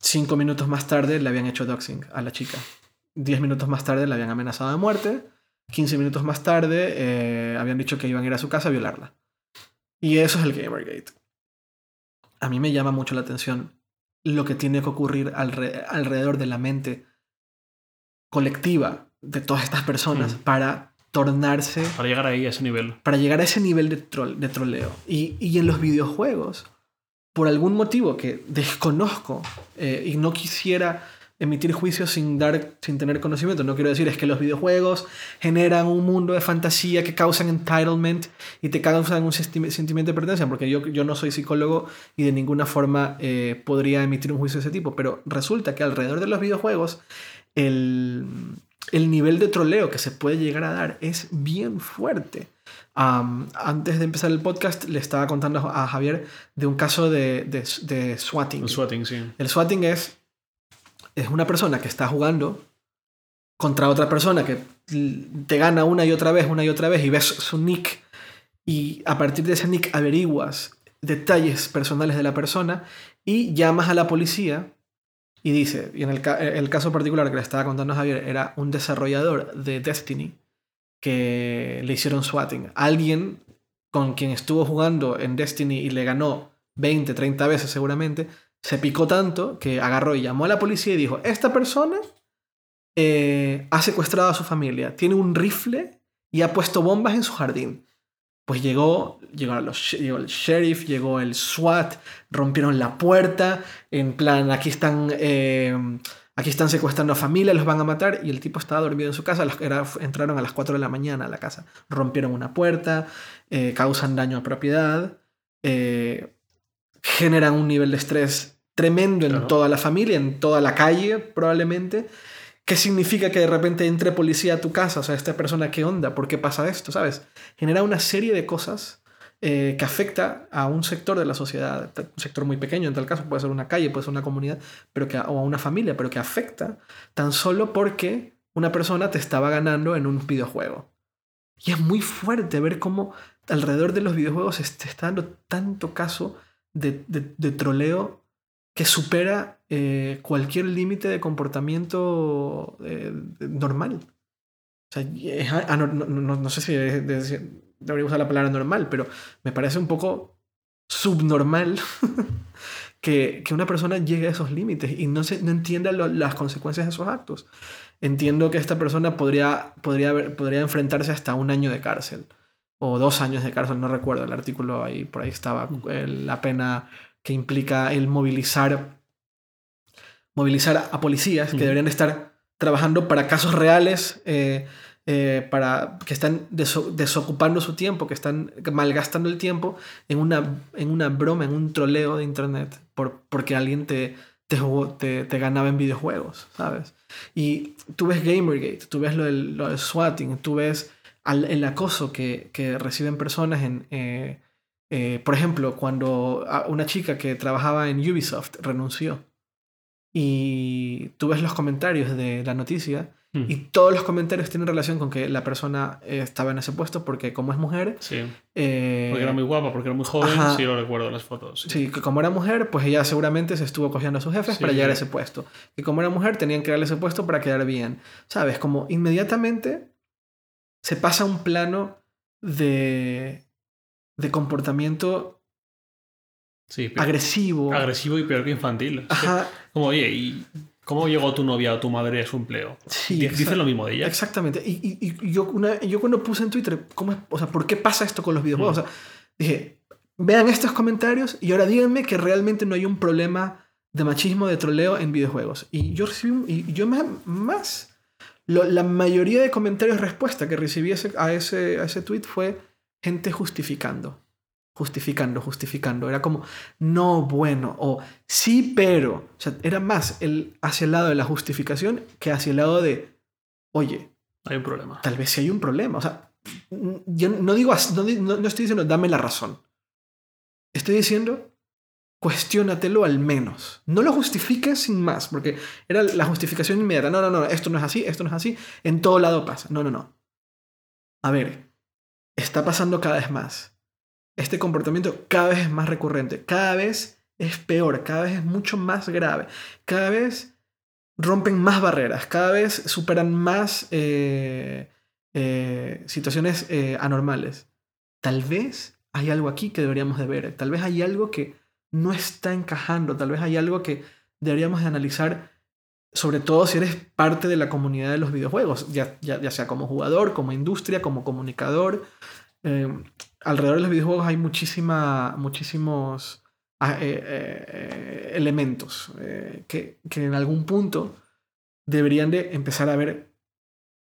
cinco minutos más tarde le habían hecho doxing a la chica. 10 minutos más tarde la habían amenazado de muerte. 15 minutos más tarde eh, habían dicho que iban a ir a su casa a violarla. Y eso es el Gamergate. A mí me llama mucho la atención lo que tiene que ocurrir alrededor de la mente colectiva de todas estas personas mm. para tornarse... Para llegar ahí a ese nivel. Para llegar a ese nivel de, de troleo. Y, y, en los videojuegos, por algún motivo que desconozco eh, y no quisiera emitir juicios sin, dar, sin tener conocimiento. No quiero decir es que los videojuegos generan un mundo de fantasía que causan entitlement y te causan un sentimiento de pertenencia, porque yo, yo no soy psicólogo y de ninguna forma eh, podría emitir un juicio de ese tipo, pero resulta que alrededor de los videojuegos el, el nivel de troleo que se puede llegar a dar es bien fuerte. antes de empezar el podcast le estaba contando a Javier de un caso de, de, de swatting. El swatting, sí. El swatting es es una persona que está jugando contra otra persona que te gana una y otra vez, una y otra vez, y ves su nick, y a partir de ese nick averiguas detalles personales de la persona y llamas a la policía y dice, y en el, caso particular que le estaba contando Javier, era un desarrollador de Destiny que le hicieron swatting. Alguien con quien estuvo jugando en Destiny y le ganó 20, 30 veces seguramente, se picó tanto que agarró y llamó a la policía y dijo, esta persona eh, ha secuestrado a su familia, tiene un rifle y ha puesto bombas en su jardín. Pues llegó, llegó, los, llegó el sheriff, llegó el SWAT, rompieron la puerta, en plan, aquí están, eh, aquí están secuestrando a familia, los van a matar, y el tipo estaba dormido en su casa, entraron a las 4 de la mañana a la casa, rompieron una puerta, eh, causan daño a propiedad, generan un nivel de estrés tremendo en toda la familia, en toda la calle probablemente. ¿Qué significa que de repente entre policía a tu casa? O sea, esta persona, ¿qué onda? ¿Por qué pasa esto? ¿Sabes? Genera una serie de cosas eh, que afecta a un sector de la sociedad, un sector muy pequeño en tal caso, puede ser una calle, puede ser una comunidad, pero que, o a una familia, pero que afecta tan solo porque una persona te estaba ganando en un videojuego. Y es muy fuerte ver cómo alrededor de los videojuegos se está dando tanto caso de, troleo que supera eh, cualquier límite de comportamiento eh, normal. O sea, ah, no, sé si debería usar la palabra normal, pero me parece un poco subnormal que, una persona llegue a esos límites y no, se, no entienda las consecuencias de esos actos. Entiendo que esta persona podría, podría, podría enfrentarse hasta un año de cárcel o dos años de cárcel, no recuerdo, el artículo ahí, por ahí estaba, la pena que implica el movilizar, movilizar a policías que deberían estar trabajando para casos reales, eh, eh, para, que están desocupando su tiempo, que están malgastando el tiempo en una, en una broma, en un troleo de internet, por, porque alguien te, te, te, ganaba en videojuegos, ¿sabes? Y tú ves Gamergate, tú ves lo del, lo del swatting, tú ves el acoso que, reciben personas en... Eh, eh, por ejemplo, cuando una chica que trabajaba en Ubisoft renunció y tú ves los comentarios de la noticia hmm. y todos los comentarios tienen relación con que la persona estaba en ese puesto porque como es mujer... Sí. Eh, porque era muy guapa, porque era muy joven, sí lo recuerdo las fotos. Sí. que como era mujer, pues ella seguramente se estuvo cogiendo a sus jefes para llegar a ese puesto. Y como era mujer, tenían que darle ese puesto para quedar bien. ¿Sabes? Como inmediatamente se pasa a un plano de, de comportamiento agresivo. Agresivo y peor que infantil. Ajá. Como, oye, y ¿Cómo llegó tu novia o tu madre a su empleo? Sí, Di- Dicen exact- lo mismo de ella. Exactamente. Y, y- y yo, una- yo cuando puse en Twitter, ¿cómo es- o sea, ¿por qué pasa esto con los videojuegos? Mm. O sea, dije, vean estos comentarios y ahora díganme que realmente no hay un problema de machismo, de troleo en videojuegos. Y yo recibí, y yo más, más lo- la mayoría de comentarios respuesta que recibí ese- a, ese, a ese tweet fue gente justificando. Justificando, justificando. Era como, no, bueno, o sí, pero. O sea, era más el, hacia el lado de la justificación que hacia el lado de, oye, Hay un problema. tal vez sí hay un problema. O sea, yo no digo, no- no estoy diciendo dame la razón. Estoy diciendo cuestiónatelo al menos. No lo justifiques sin más, porque era la justificación inmediata. No, no, no, esto no es así, esto no es así. En todo lado pasa. No, no, no. A ver, está pasando cada vez más. Este comportamiento cada vez es más recurrente, cada vez es peor, cada vez es mucho más grave, cada vez rompen más barreras, cada vez superan más eh, eh, situaciones eh, anormales. Tal vez hay algo aquí que deberíamos de ver, tal vez hay algo que no está encajando, tal vez hay algo que deberíamos de analizar, sobre todo si eres parte de la comunidad de los videojuegos, ya, ya, ya sea como jugador, como industria, como comunicador. Eh, alrededor de los videojuegos hay muchísima, muchísimos ah, eh, eh, elementos que, que en algún punto deberían de empezar a ver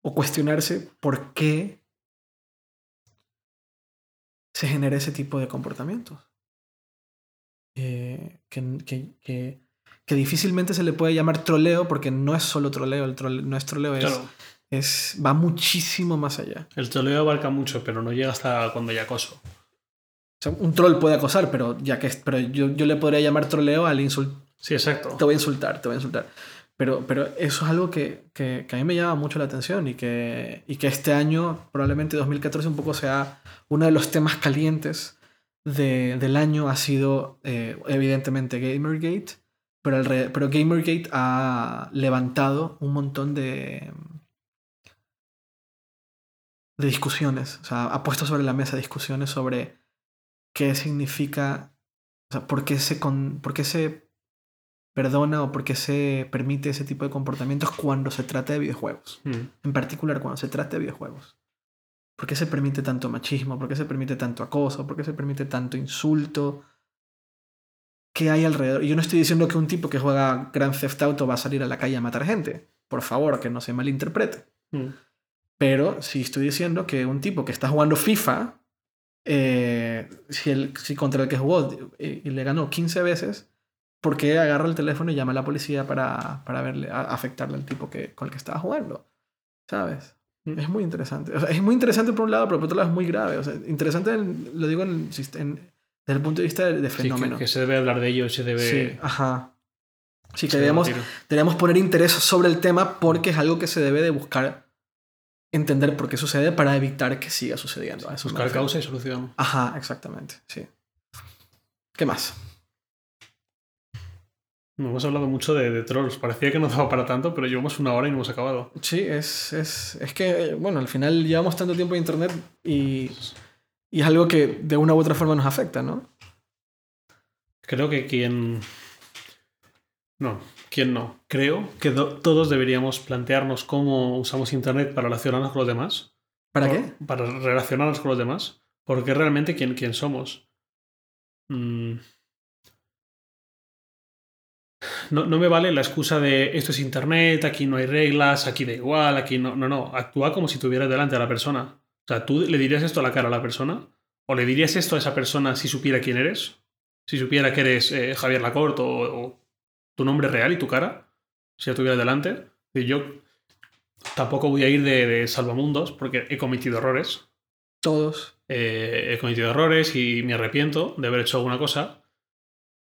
o cuestionarse por qué se genera ese tipo de comportamientos. Que, que difícilmente se le puede llamar troleo porque no es solo troleo, el trole- no es troleo, es, Claro. es, va muchísimo más allá. El troleo abarca mucho, pero no llega hasta cuando hay acoso. O sea, un troll puede acosar, pero, ya que, pero yo, yo le podría llamar troleo al insulto. Sí, exacto. Te voy a insultar, te voy a insultar. Pero, pero eso es algo que, que, que a mí me llama mucho la atención y que, y que este año, probablemente 2014, un poco sea uno de los temas calientes de- del año. Ha sido, eh, evidentemente, Gamergate, pero, alre- pero Gamergate ha levantado un montón de, de discusiones. O sea, ha puesto sobre la mesa discusiones sobre qué significa, o sea, por qué se, con, por qué se perdona o por qué se permite ese tipo de comportamientos cuando se trata de videojuegos. Mm. En particular cuando se trata de videojuegos. ¿Por qué se permite tanto machismo? ¿Por qué se permite tanto acoso? ¿Por qué se permite tanto insulto? ¿Qué hay alrededor? Y yo no estoy diciendo que un tipo que juega Grand Theft Auto va a salir a la calle a matar gente. Por favor, que no se malinterprete. Mm. Pero sí estoy diciendo que un tipo que está jugando FIFA, eh, si, el, si contra el que jugó eh, y le ganó 15 veces, ¿por qué agarra el teléfono y llama a la policía para, para verle, a- afectarle al tipo que, con el que estaba jugando? ¿Sabes? Mm. Es muy interesante. O sea, es muy interesante por un lado, pero por otro lado es muy grave. O sea, interesante, lo digo en, en- desde el punto de vista de, de Sí, que, fenómeno. que se debe hablar de ello y se debe. Sí, ajá. Sí, que debemos, deberíamos poner interés sobre el tema porque es algo que se debe de buscar entender por qué sucede para evitar que siga sucediendo. Buscar causa y solución. Ajá, exactamente, sí. ¿Qué más? No hemos hablado mucho de, de trolls. Parecía que no daba para tanto, pero llevamos una hora y no hemos acabado. Sí, es, es, es que, bueno, al final llevamos tanto tiempo en Internet y, y es algo que de una u otra forma nos afecta, ¿no? Creo que quien. No, quien no. Creo que do- todos deberíamos plantearnos cómo usamos Internet para relacionarnos con los demás. ¿Para qué? Para relacionarnos con los demás. Porque realmente quién, quién somos. Mm. No, no me vale la excusa de esto es internet, aquí no hay reglas, aquí da igual, aquí no. No, no. Actúa como si tuvieras delante a la persona. O sea, ¿tú le dirías esto a la cara a la persona? ¿O le dirías esto a esa persona si supiera quién eres? Si supiera que eres eh, Javier Lacorte o, o tu nombre real y tu cara, si la tuviera delante. Y yo tampoco voy a ir de, de salvamundos porque he cometido errores. Todos. Eh, he cometido errores y me arrepiento de haber hecho alguna cosa,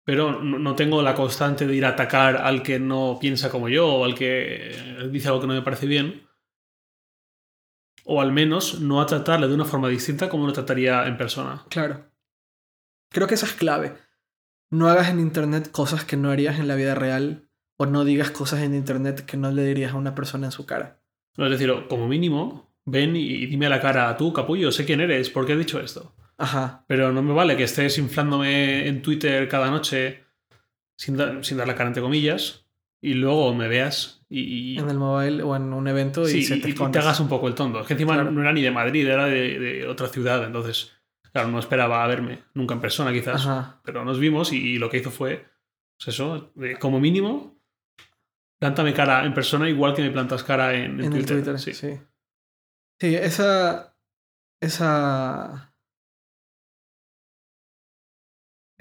pero no, no tengo la constante de ir a atacar al que no piensa como yo o al que dice algo que no me parece bien. O al menos no a tratarle de una forma distinta como lo trataría en persona. Claro. Creo que esa es clave. No hagas en Internet cosas que no harías en la vida real o no digas cosas en Internet que no le dirías a una persona en su cara. Es decir, como mínimo, ven y dime a la cara, tú, capullo, sé quién eres, ¿por qué has dicho esto? Ajá. Pero no me vale que estés inflándome en Twitter cada noche sin, dar- sin dar la cara entre comillas y luego me veas y... En el mobile o en un evento y, se te, y te hagas un poco el tonto. Es que encima Claro. no era ni de Madrid, era de, de otra ciudad, entonces, claro, no esperaba verme nunca en persona quizás, Ajá. pero nos vimos y, lo que hizo fue, pues eso, de- como mínimo, plántame cara en persona igual que me plantas cara en, en En el Twitter. Twitter, sí. sí. Sí, esa. Esa.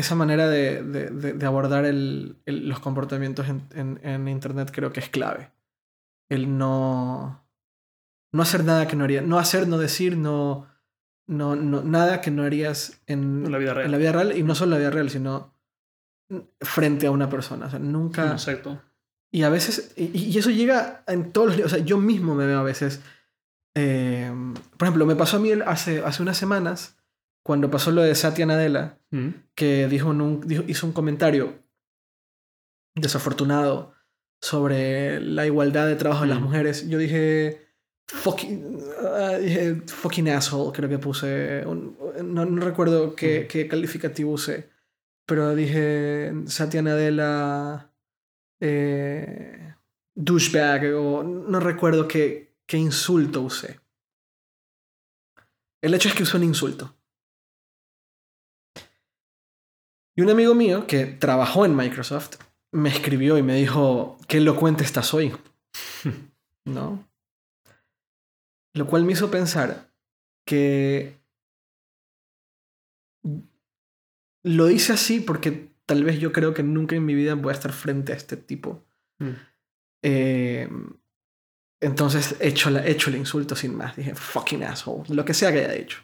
Esa manera de, de- de- de abordar el- el- los comportamientos en, en- en Internet creo que es clave. El no. No hacer nada que no harías. No hacer, no decir, no. no, no nada que no harías en, la vida real. en la vida real. Y no solo en la vida real, sino frente a una persona. O sea, nunca. Exacto. Y a veces, y, y eso llega en todos los, o sea, yo mismo me veo a veces, eh, por ejemplo, me pasó a mí hace, hace unas semanas, cuando pasó lo de Satya Nadella, Mm. que dijo en un- dijo- hizo un comentario desafortunado sobre la igualdad de trabajo de las Mm. mujeres, yo dije, fucking, ah, dije, fucking asshole, creo que puse, un- no, no recuerdo qué, Mm. qué calificativo usé, pero dije, Satya Nadella, eh, douchebag, o no recuerdo qué, qué insulto usé. El hecho es que usé un insulto. Y un amigo mío que trabajó en Microsoft me escribió y me dijo, qué elocuente estás hoy. ¿No? Lo cual me hizo pensar que lo hice así porque tal vez yo creo que nunca en mi vida voy a estar frente a este tipo. Mm. Eh, entonces he hecho, la, he hecho el insulto sin más. Dije, fucking asshole. Lo que sea que haya dicho.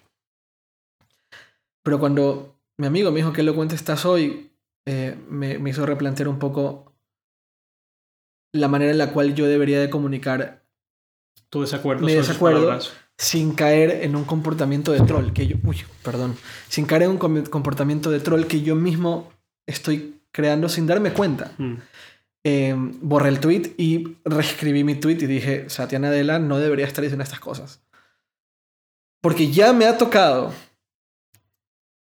Pero cuando mi amigo me dijo que elocuente estás hoy, eh, me, me hizo replantear un poco la manera en la cual yo debería de comunicar Tu desacuerdo sus desacuerdo. sin caer en un comportamiento de troll que yo, uy, perdón, sin caer en un com- comportamiento de troll que yo mismo estoy creando sin darme cuenta. Mm. Eh, borré el tweet y reescribí mi tweet y dije, Satya Nadella no debería estar diciendo estas cosas. Porque ya me ha tocado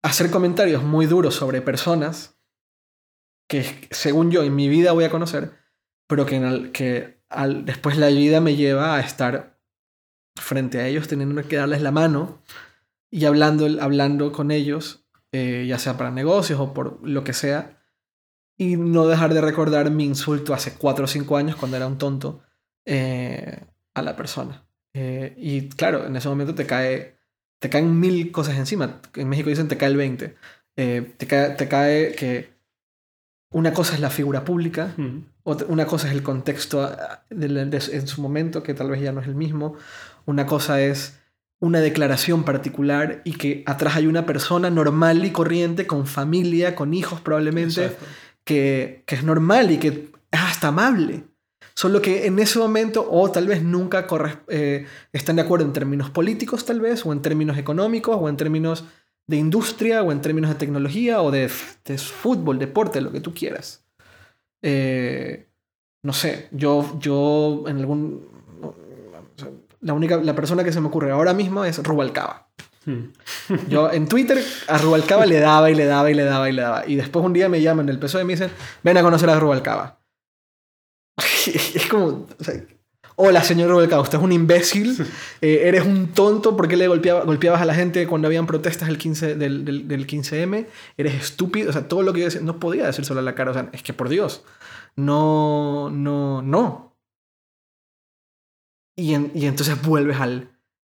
hacer comentarios muy duros sobre personas que según yo en mi vida voy a conocer, pero que, en el- que al- después la vida me lleva a estar frente a ellos teniendo que darles la mano y hablando, hablando con ellos, eh, ya sea para negocios o por lo que sea, y no dejar de recordar mi insulto hace 4 o 5 años cuando era un tonto eh, a la persona. Eh, y claro, en ese momento te cae te caen mil cosas encima. En México dicen te cae el 20. Eh, te, cae, te cae que una cosa es la figura pública, Mm. otra- una cosa es el contexto ah, del- de- en su momento, que tal vez ya no es el mismo. Una cosa es una declaración particular y que atrás hay una persona normal y corriente, con familia, con hijos probablemente, que, que es normal y que es hasta amable. Solo que en ese momento, o tal vez nunca eh, están de acuerdo en términos políticos, tal vez, o en términos económicos, o en términos de industria, o en términos de tecnología, o de, de fútbol, deporte, lo que tú quieras. Eh, no sé, yo, yo en algún... La única, la persona que se me ocurre ahora mismo es Rubalcaba. Mm. Yo en Twitter a Rubalcaba le daba y le daba y le daba y le daba. Y después un día me llaman del PSOE y me dicen, ven a conocer a Rubalcaba. es como... o sea, Hola, señor usted es un imbécil, eh, eres un tonto, ¿por qué le golpeaba- golpeabas a la gente cuando habían protestas del, 15, del, del, del 15M? Eres estúpido, o sea, todo lo que yo decía, no podía decírselo a la cara, o sea, es que por Dios, no, no, no. Y, en- y entonces vuelves al,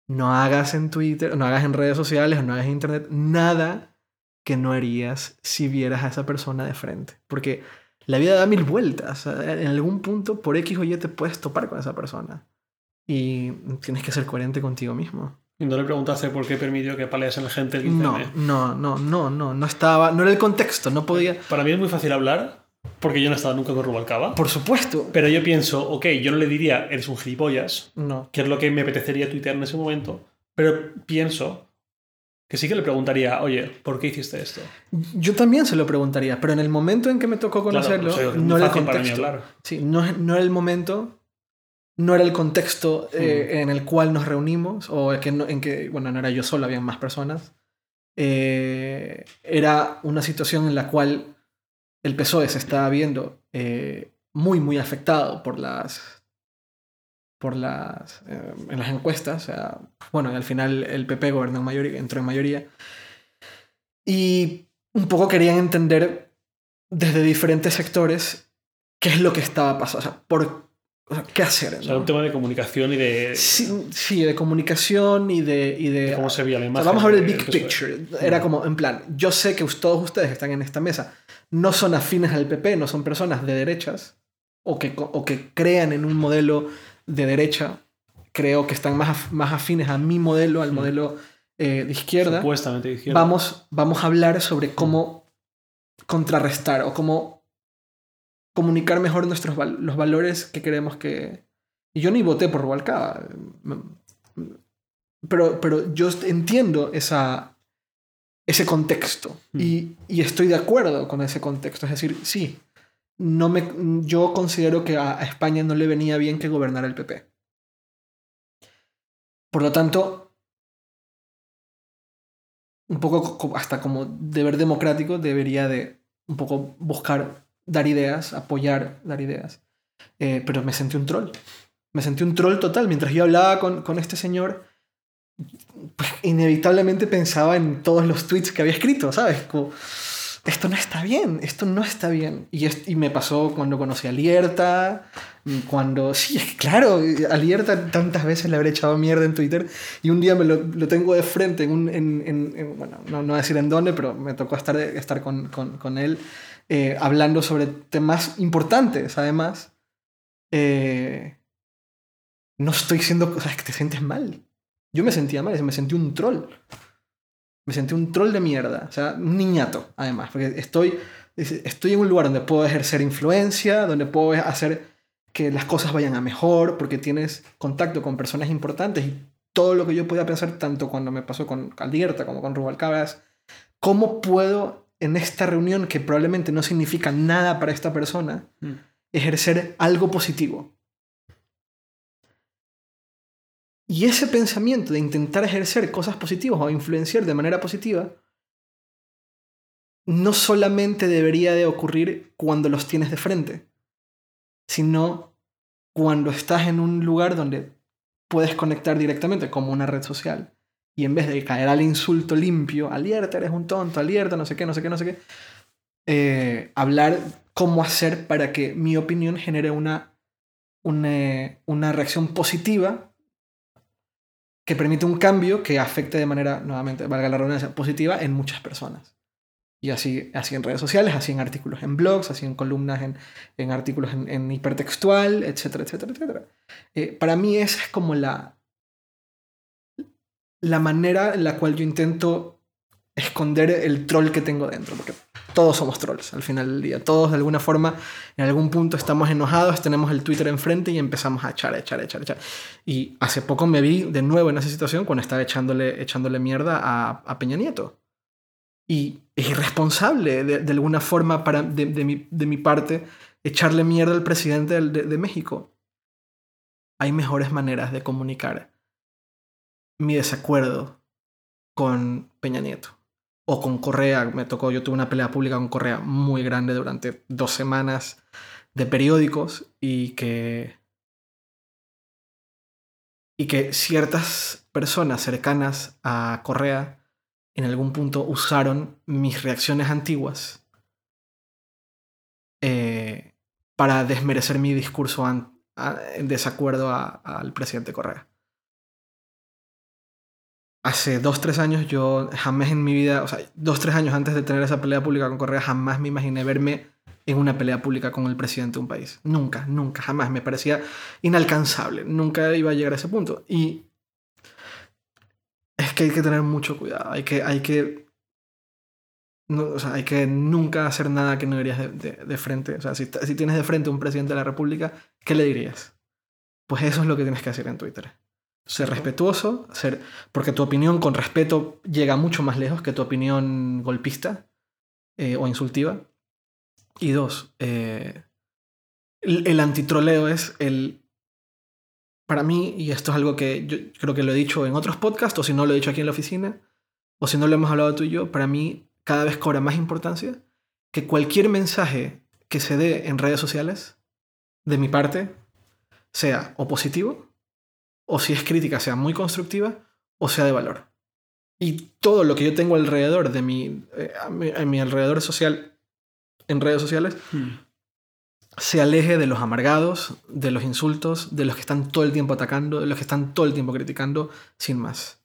no hagas en Twitter, no hagas en redes sociales, no hagas en Internet, nada que no harías si vieras a esa persona de frente. Porque la vida da mil vueltas. En algún punto, por X o Y, te puedes topar con esa persona. Y tienes que ser coherente contigo mismo. Y no le preguntaste por qué permitió que paleas a la gente el 15M. No, no, no, no, no, no estaba, no era el contexto, no podía. Para mí es muy fácil hablar, porque yo no he estado nunca con Rubalcaba. Por supuesto, Pero yo pienso, ok, yo no le diría, eres un gilipollas, no. que es lo que me apetecería tuitear en ese momento. Pero pienso que sí que le preguntaría, oye, ¿por qué hiciste esto? Yo también se lo preguntaría, pero en el momento en que me tocó conocerlo, Claro, o sea, es no era el mí contexto. hablar. Sí, no, no era el momento, no era el contexto eh, en el cual nos reunimos, o que no- en que, bueno, no era yo solo, habían más personas. Eh, era una situación en la cual el PSOE se estaba viendo eh, muy, muy afectado por las. Por las. eh, en las encuestas. O sea, bueno, y al final el PP gobernó en mayoría, entró en mayoría. Y un poco querían entender desde diferentes sectores qué es lo que estaba pasando. O sea, por, o sea, qué hacer. O sea, ¿no? un tema de comunicación y de, Sí, sí, de comunicación y de. Y de cómo se veía la imagen. vamos a ver el big picture. Era como, en plan, yo sé que todos ustedes que están en esta mesa no son afines al PP, no son personas de derechas o que, o que crean en un modelo de derecha. Creo que están más, más afines a mi modelo, al Mm. modelo eh, de izquierda. Supuestamente de izquierda. Vamos, vamos a hablar sobre cómo contrarrestar o cómo comunicar mejor nuestros val- los valores que queremos que... Y yo ni voté por Rubalcaba. Pero, pero yo entiendo esa, ese contexto Mm. y, y estoy de acuerdo con ese contexto. Es decir, sí, no me, yo considero que a, España no le venía bien que gobernara el PP. Por lo tanto, un poco co- co- hasta como deber democrático debería de un poco buscar dar ideas, apoyar, dar ideas. Eh, pero me sentí un troll. Me sentí un troll total. Mientras yo hablaba con, con este señor, pues inevitablemente pensaba en todos los tweets que había escrito, ¿sabes? Esto no está bien, esto no está bien. Y, es- y me pasó cuando conocí a Lierta, cuando... Sí, es claro, a Lierta tantas veces le habré echado mierda en Twitter y un día me lo, lo tengo de frente en un... en- en- en- bueno, no, no decir en dónde, pero me tocó estar, estar con, con- con él eh, hablando sobre temas importantes, además. Eh, no estoy siendo... Es que te sientes mal. Yo me sentía mal, me sentí un troll. Me sentí un troll de mierda. O sea, un niñato, además. Porque estoy, estoy en un lugar donde puedo ejercer influencia, donde puedo hacer que las cosas vayan a mejor, porque tienes contacto con personas importantes y todo lo que yo podía pensar, tanto cuando me pasó con Caldierta como con Rubalcaba, es cómo puedo en esta reunión que probablemente no significa nada para esta persona, Mm. ejercer algo positivo. Y ese pensamiento de intentar ejercer cosas positivas o influenciar de manera positiva, no solamente debería de ocurrir cuando los tienes de frente, sino cuando estás en un lugar donde puedes conectar directamente, como una red social. Y en vez de caer al insulto limpio, alerta, eres un tonto, alerta, no sé qué, no sé qué, no sé qué, eh, hablar cómo hacer para que mi opinión genere una, una, una reacción positiva que permite un cambio que afecte de manera, nuevamente, valga la redundancia, positiva en muchas personas. Y así, así en redes sociales, así en artículos en blogs, así en columnas, en, en artículos en, en hipertextual, etcétera, etcétera, etcétera. Eh, para mí esa es como la, la manera en la cual yo intento esconder el troll que tengo dentro, todos somos trolls al final del día. Todos de alguna forma, en algún punto estamos enojados, tenemos el Twitter enfrente y empezamos a echar, echar, echar, echar. Y hace poco me vi de nuevo en esa situación cuando estaba echándole, echándole mierda a, a Peña Nieto. Y es irresponsable de, alguna forma para, mi, de mi parte echarle mierda al presidente de México. Hay mejores maneras de comunicar mi desacuerdo con Peña Nieto. O con Correa, me tocó, yo tuve una pelea pública con Correa muy grande durante dos semanas de periódicos y que y que ciertas personas cercanas a Correa en algún punto usaron mis reacciones antiguas eh, para desmerecer mi discurso en desacuerdo al presidente Correa. Hace dos, tres años yo jamás en mi vida, o sea, dos, tres años antes de tener esa pelea pública con Correa, jamás me imaginé verme en una pelea pública con el presidente de un país. Nunca, nunca, jamás. Me parecía inalcanzable. Nunca iba a llegar a ese punto. Y es que hay que tener mucho cuidado. Hay que, hay que, no, o sea, hay que nunca hacer nada que no dirías de, de- de frente. O sea, si, si tienes de frente un presidente de la República, ¿qué le dirías? Pues eso es lo que tienes que hacer en Twitter. Ser respetuoso, ser, porque tu opinión con respeto llega mucho más lejos que tu opinión golpista eh, o insultiva. Y dos, eh, el, el antitroleo es el... Para mí, y esto es algo que yo creo que lo he dicho en otros podcasts, o si no lo he dicho aquí en la oficina, o si no lo hemos hablado tú y yo, para mí cada vez cobra más importancia que cualquier mensaje que se dé en redes sociales de mi parte sea o positivo, o si es crítica sea muy constructiva, o sea de valor. Y todo lo que yo tengo alrededor de mi, eh, a mi, a mi alrededor social, en redes sociales, Mm. se aleje de los amargados, de los insultos, de los que están todo el tiempo atacando, de los que están todo el tiempo criticando, sin más.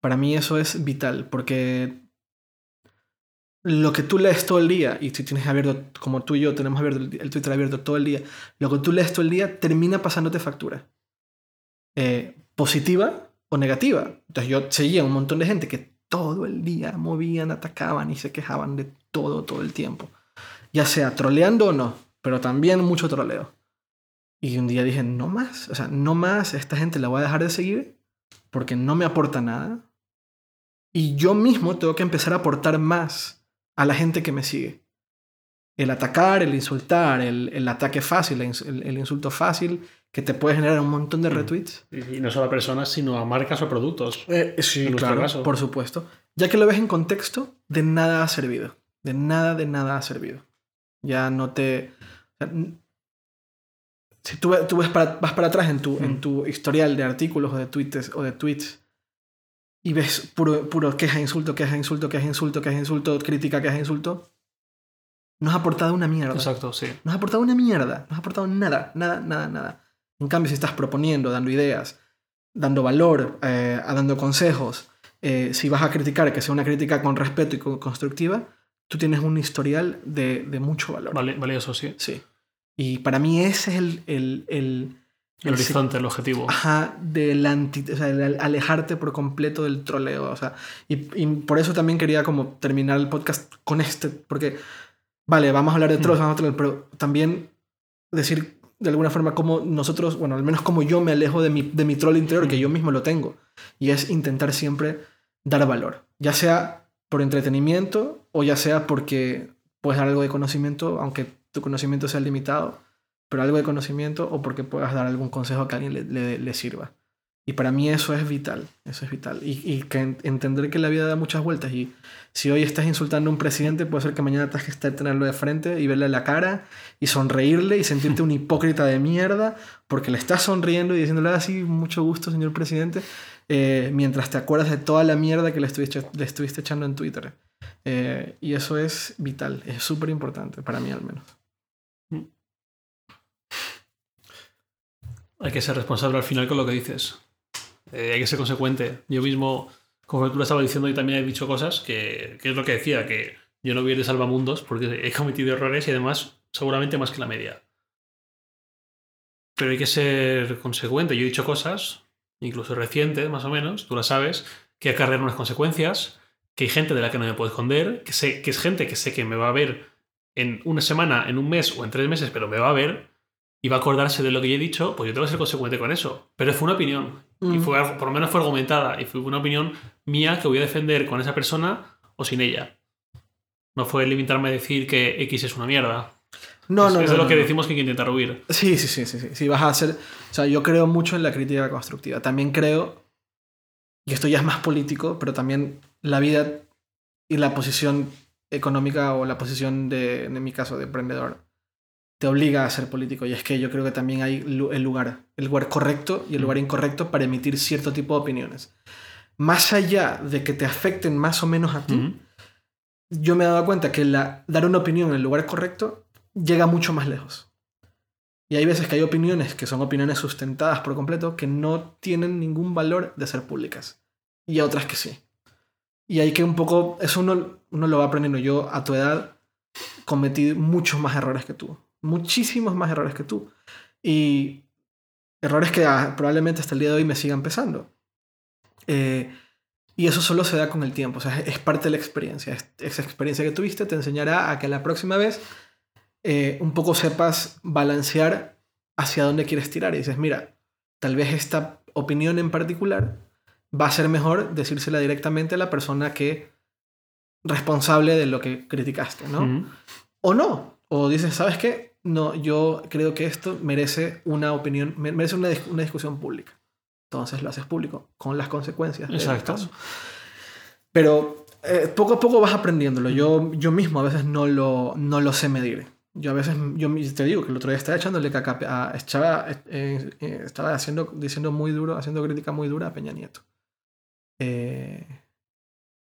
Para mí eso es vital, porque lo que tú lees todo el día, y si tienes abierto, como tú y yo tenemos abierto el Twitter abierto todo el día, lo que tú lees todo el día termina pasándote factura. Eh, positiva o negativa. Entonces yo seguía un montón de gente que todo el día movían, atacaban y se quejaban de todo, todo el tiempo. Ya sea troleando o no, pero también mucho troleo. Y un día dije, no más, o sea, no más, esta gente la voy a dejar de seguir porque no me aporta nada. Y yo mismo tengo que empezar a aportar más a la gente que me sigue. El atacar, el insultar, el, el ataque fácil, el, ins- el- el insulto fácil, que te puede generar un montón de retweets. Y y no solo a personas, sino a marcas o productos. Eh, sí, En nuestro claro, caso. por supuesto. Ya que lo ves en contexto, de nada ha servido. De nada, de nada ha servido. Ya no te... si tú, tú ves para- vas para atrás en tu, en Mm. tu historial de artículos o de tweets, o de tweets y ves puro, puro queja, insulto, queja, insulto, queja, insulto, queja, insulto, crítica, queja, insulto, no has aportado una mierda. Exacto, sí. No has aportado una mierda. No has aportado nada, nada, nada, nada. En cambio, si estás proponiendo, dando ideas, dando valor, eh, dando consejos, eh, si vas a criticar, que sea una crítica con respeto y con- constructiva, tú tienes un historial de, de mucho valor. Vale, valioso, sí. Sí. Y para mí ese es el... el, el, El horizonte, el objetivo. Ajá, del anti, o sea, el alejarte por completo del troleo. O sea, y, y por eso también quería como terminar el podcast con este, porque, vale, vamos a hablar de trolls, Mm. vamos a hablar, pero también decir de alguna forma cómo nosotros, bueno, al menos como yo me alejo de mi, de mi troll interior, que yo mismo lo tengo, y es intentar siempre dar valor, ya sea por entretenimiento o ya sea porque puedes dar algo de conocimiento, aunque tu conocimiento sea limitado, pero algo de conocimiento o porque puedas dar algún consejo que a alguien le, le- le sirva. Y para mí eso es vital, eso es vital. Y, y que en- entender que la vida da muchas vueltas y si hoy estás insultando a un presidente, puede ser que mañana tengas que tenerlo de frente y verle la cara y sonreírle y sentirte un hipócrita de mierda porque le estás sonriendo y diciéndole así, mucho gusto, señor presidente, eh, mientras te acuerdas de toda la mierda que le estuviste, le estuviste echando en Twitter. Eh, y eso es vital, es súper importante, para mí al menos. Hay que ser responsable al final con lo que dices. Eh, hay que ser consecuente. Yo mismo, como tú lo estabas diciendo, yo también he dicho cosas que, que es lo que decía, que yo no voy a ir de salvamundos porque he cometido errores y además seguramente más que la media. Pero hay que ser consecuente. Yo he dicho cosas, incluso recientes, más o menos, tú las sabes, que acarrean unas consecuencias, que hay gente de la que no me puedo esconder, que, sé, que es gente que sé que me va a ver en una semana, en un mes o en tres meses, pero me va a ver y va a acordarse de lo que yo he dicho, pues yo tengo que ser consecuente con eso. Pero fue una opinión. Y Mm. fue algo, por lo menos fue argumentada. Y fue una opinión mía que voy a defender con esa persona o sin ella. No fue limitarme a decir que X es una mierda. No, es, no, es no, de lo no, que no. decimos que hay que intentar huir. Sí, sí, sí, sí, sí. Si vas a hacer. O sea, yo creo mucho en la crítica constructiva. También creo. Y esto ya es más político, pero también la vida y la posición económica o la posición de, en mi caso, de emprendedor, te obliga a ser político. Y es que yo creo que también hay el lugar, el lugar correcto y el lugar incorrecto para emitir cierto tipo de opiniones. Más allá de que te afecten más o menos a ti, Ujú. yo me he dado cuenta que la, dar una opinión en el lugar correcto llega mucho más lejos. Y hay veces que hay opiniones que son opiniones sustentadas por completo que no tienen ningún valor de ser públicas. Y otras que sí. Y hay que un poco, eso uno, uno lo va aprendiendo. Yo a tu edad cometí muchos más errores que tú. Muchísimos más errores que tú. Y errores que ah, probablemente hasta el día de hoy me sigan pesando. Eh, y eso solo se da con el tiempo, o sea, es parte de la experiencia. Es- Esa experiencia que tuviste te enseñará a que la próxima vez eh, un poco sepas balancear hacia dónde quieres tirar. Y dices, mira, tal vez esta opinión en particular va a ser mejor decírsela directamente a la persona que responsable de lo que criticaste, ¿no? O no. O dices, ¿sabes qué? No, yo creo que esto merece una opinión, me- merece una, una discusión pública. Entonces lo haces público, con las consecuencias. Exacto. caso. Pero eh, poco a poco vas aprendiéndolo. Yo, yo mismo a veces no lo, no lo sé medir. Yo a veces, yo te digo que el otro día estaba echándole caca, a, estaba, eh, eh, estaba haciendo, diciendo muy duro, haciendo crítica muy dura a Peña Nieto. Eh,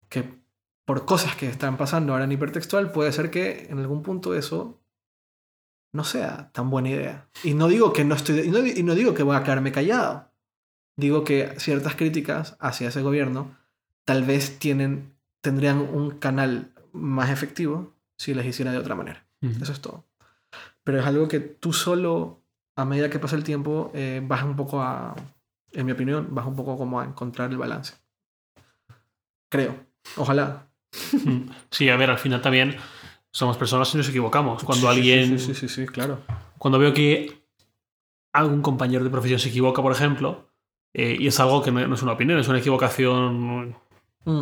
que por cosas que están pasando ahora en hipertextual, puede ser que en algún punto eso no sea tan buena idea. Y no digo que no estoy, y no, y no digo que voy a quedarme callado. Digo que ciertas críticas hacia ese gobierno tal vez tienen, tendrían un canal más efectivo si les hiciera de otra manera. Eso es todo. Pero es algo que tú solo, a medida que pasa el tiempo, eh, vas un poco a, en mi opinión, vas un poco como a encontrar el balance. Creo. Ojalá. Sí, a ver, al final también somos personas y nos equivocamos. Cuando alguien... Sí, sí, sí, claro. Cuando veo que algún compañero de profesión se equivoca, por ejemplo, eh, y es algo que no, es una opinión, es una equivocación... Mm.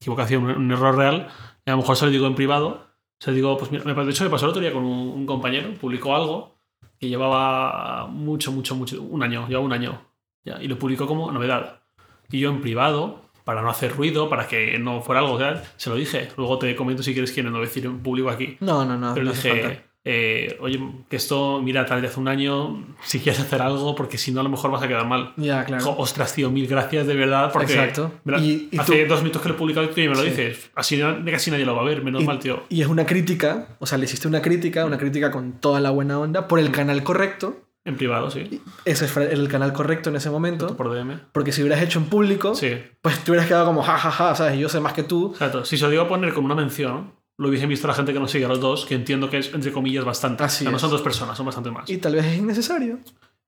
Equivocación, un error real, y a lo mejor se lo digo en privado o sea, digo, pues mira, de hecho me pasó el otro día con un, compañero, publicó algo que llevaba mucho, mucho, mucho, un año, llevaba un año, ya, y lo publicó como novedad. Y yo en privado, para no hacer ruido, para que no fuera algo se lo dije. Luego te comento si quieres quién no decir en público aquí. No, no, no. Pero le dije, eh, oye, que esto, mira, tal vez hace un año, si quieres hacer algo, porque si no, a lo mejor vas a quedar mal. Ya, claro. ostras, tío, mil gracias de verdad. Porque, Exacto. Y, hace dos minutos que lo he publicado y me lo dices. Así casi nadie lo va a ver, menos mal, tío. Y es una crítica, o sea, le hiciste una crítica, una crítica con toda la buena onda, por el canal correcto. En privado, sí. Ese es el canal correcto en ese momento. Por DM. Porque si hubieras hecho en público, sí. pues te hubieras quedado como jajaja, ja, ja, ¿sabes? Yo sé más que tú. Exacto. Si se lo digo a poner como una mención, lo hubiesen visto la gente que nos sigue a los dos, que entiendo que es, entre comillas, bastante. Así no son dos personas, son bastante más. Y tal vez es innecesario.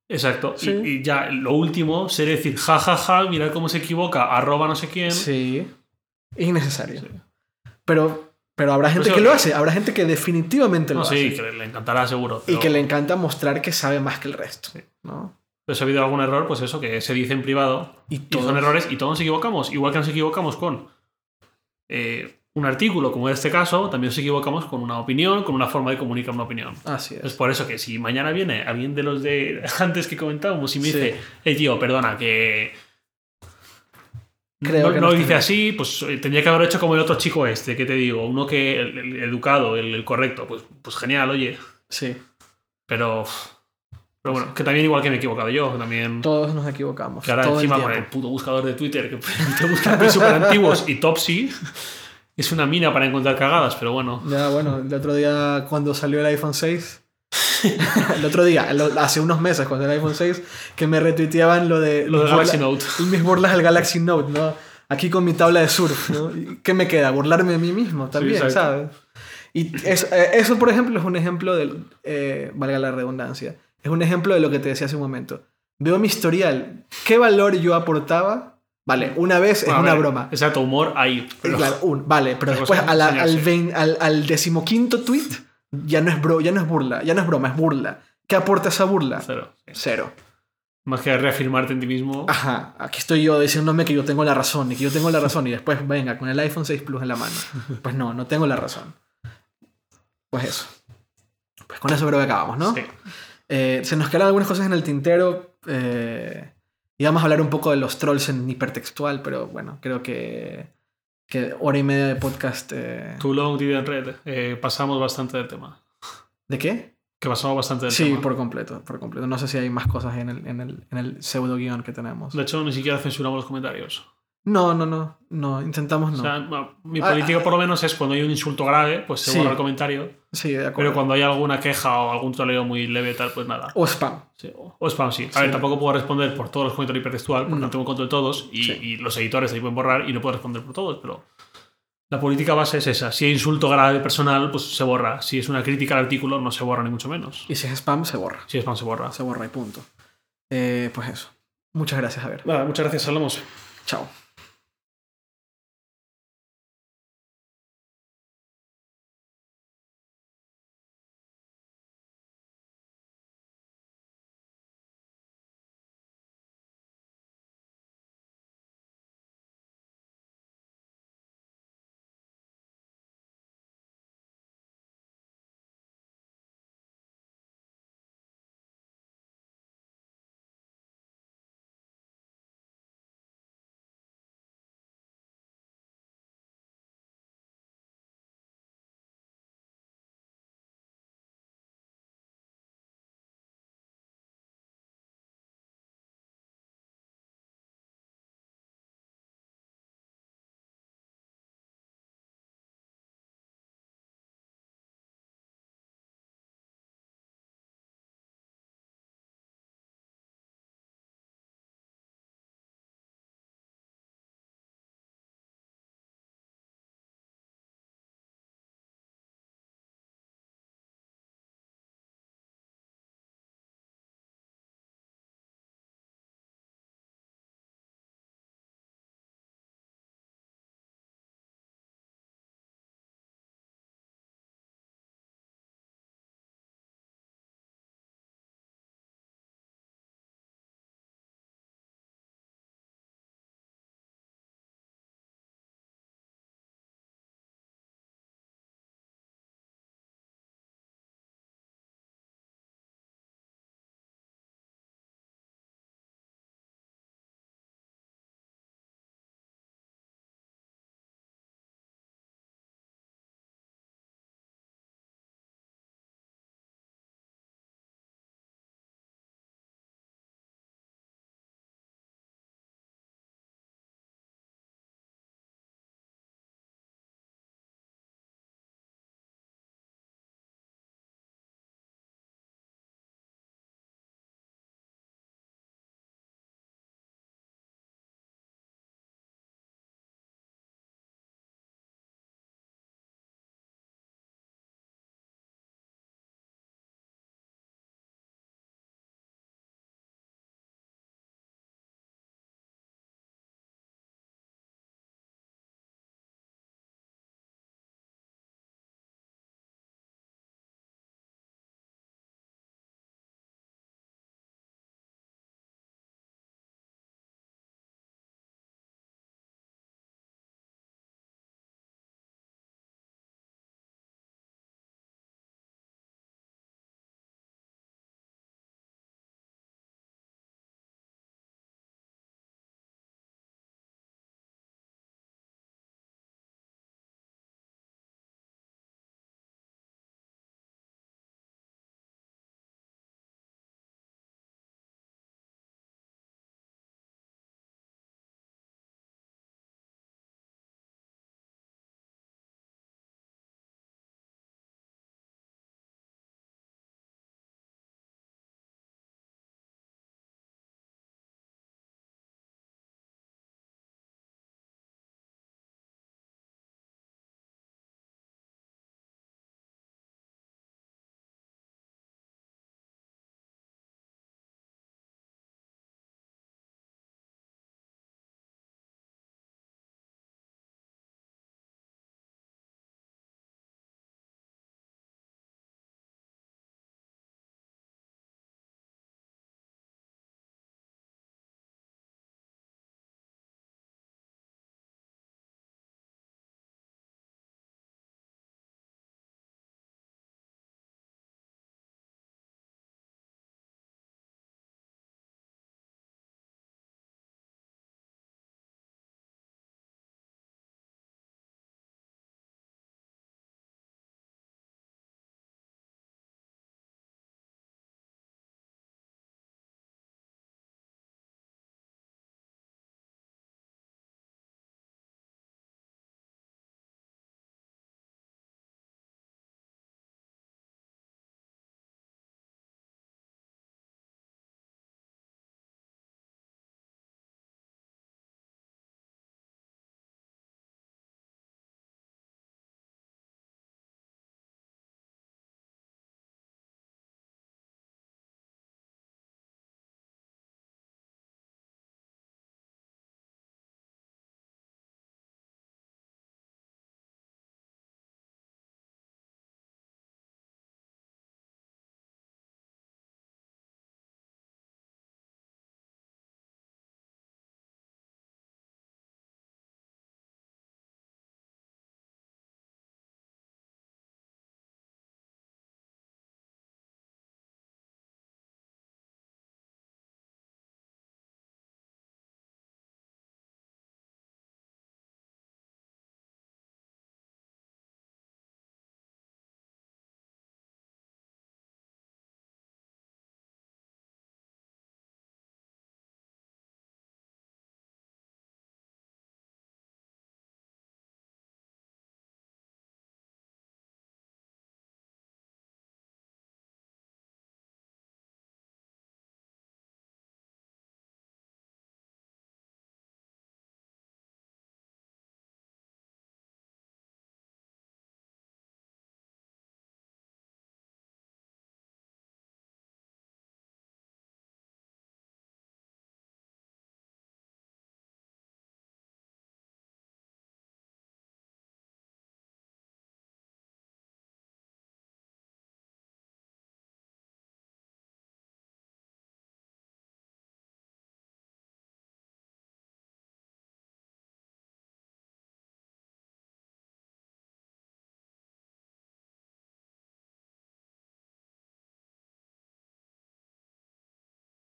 Exacto. Y, ya lo último sería decir, jajaja, ja, ja, mirad cómo se equivoca, arroba no sé quién. Sí. Es innecesario. Pero, pero habrá gente que lo hace, habrá gente que definitivamente lo hace. Sí, que le encantará seguro. Y que le encanta mostrar que sabe más que el resto. ¿no? Pero si ha habido algún error, pues eso, que se dice en privado. Y, son errores y todos nos equivocamos. Igual que nos equivocamos con. Eh, un artículo, como en este caso, también nos equivocamos con una opinión, con una forma de comunicar una opinión. Así es. Es por eso que si mañana viene alguien de los de antes que comentábamos y me dice, hey tío, perdona, que. Creo no, que no lo dice así, pues eh, tendría que haber hecho como el otro chico este, que te digo, uno que el, educado, el, correcto, pues, pues genial, oye. Sí. Pero. Pero bueno, que también igual que me he equivocado yo, también. Todos nos equivocamos. Que ahora encima con el puto buscador de Twitter que te busca súper antiguos y Topsy. Es una mina para encontrar cagadas, pero bueno. Ya, bueno, el otro día cuando salió el iPhone 6, el otro día, hace unos meses, cuando el iPhone 6, que me retuiteaban lo de. Lo del Galaxy Note. Mis burlas del Galaxy Note, ¿no? Aquí con mi tabla de surf, ¿no? ¿Qué me queda? Burlarme de mí mismo también, ¿sabes? Y eh, eso, por ejemplo, es un ejemplo de. Eh, valga la redundancia. Es un ejemplo de lo que te decía hace un momento. Veo mi historial. ¿Qué valor yo aportaba Vale, una vez es una broma. Exacto, humor ahí. vale, pero después al, al, al, decimoquinto tweet ya no, es bro, ya no es burla, ya no es broma, es burla. ¿Qué aporta esa burla? Cero. Cero. Más que reafirmarte en ti mismo. Ajá, aquí estoy yo diciéndome que yo tengo la razón y que yo tengo la razón y después venga con el iPhone 6 Plus en la mano. Pues no, no tengo la razón. Pues eso. Pues con eso creo que acabamos, ¿no? Sí. Eh, se nos quedan algunas cosas en el tintero. Eh, y vamos a hablar un poco de los trolls en hipertextual, pero bueno, creo que, que hora y media de podcast. Eh... Too long, didn't read. Eh, pasamos bastante del tema. ¿De qué? Que pasamos bastante del tema. Sí, por completo, por completo. No sé si hay más cosas en el, en el, en el pseudo guion que tenemos. De hecho, ni siquiera censuramos los comentarios. No, no, no, no, intentamos no. O sea, mi ah, política ah, por lo menos es cuando hay un insulto grave, pues se borra el comentario. Sí, de acuerdo. Pero cuando hay alguna queja o algún troleo muy leve tal, pues nada. O spam. o, spam, sí. A ver, tampoco puedo responder por todos los comentarios hipertextual, porque no, tengo control de todos y, los editores ahí pueden borrar y no puedo responder por todos, pero la política base es esa. Si hay insulto grave personal, pues se borra. Si es una crítica al artículo, no se borra ni mucho menos. Y si es spam, se borra. Si es spam, se borra. Se borra y punto. Eh, pues eso. Muchas gracias, a ver. muchas gracias, hablamos. Chao.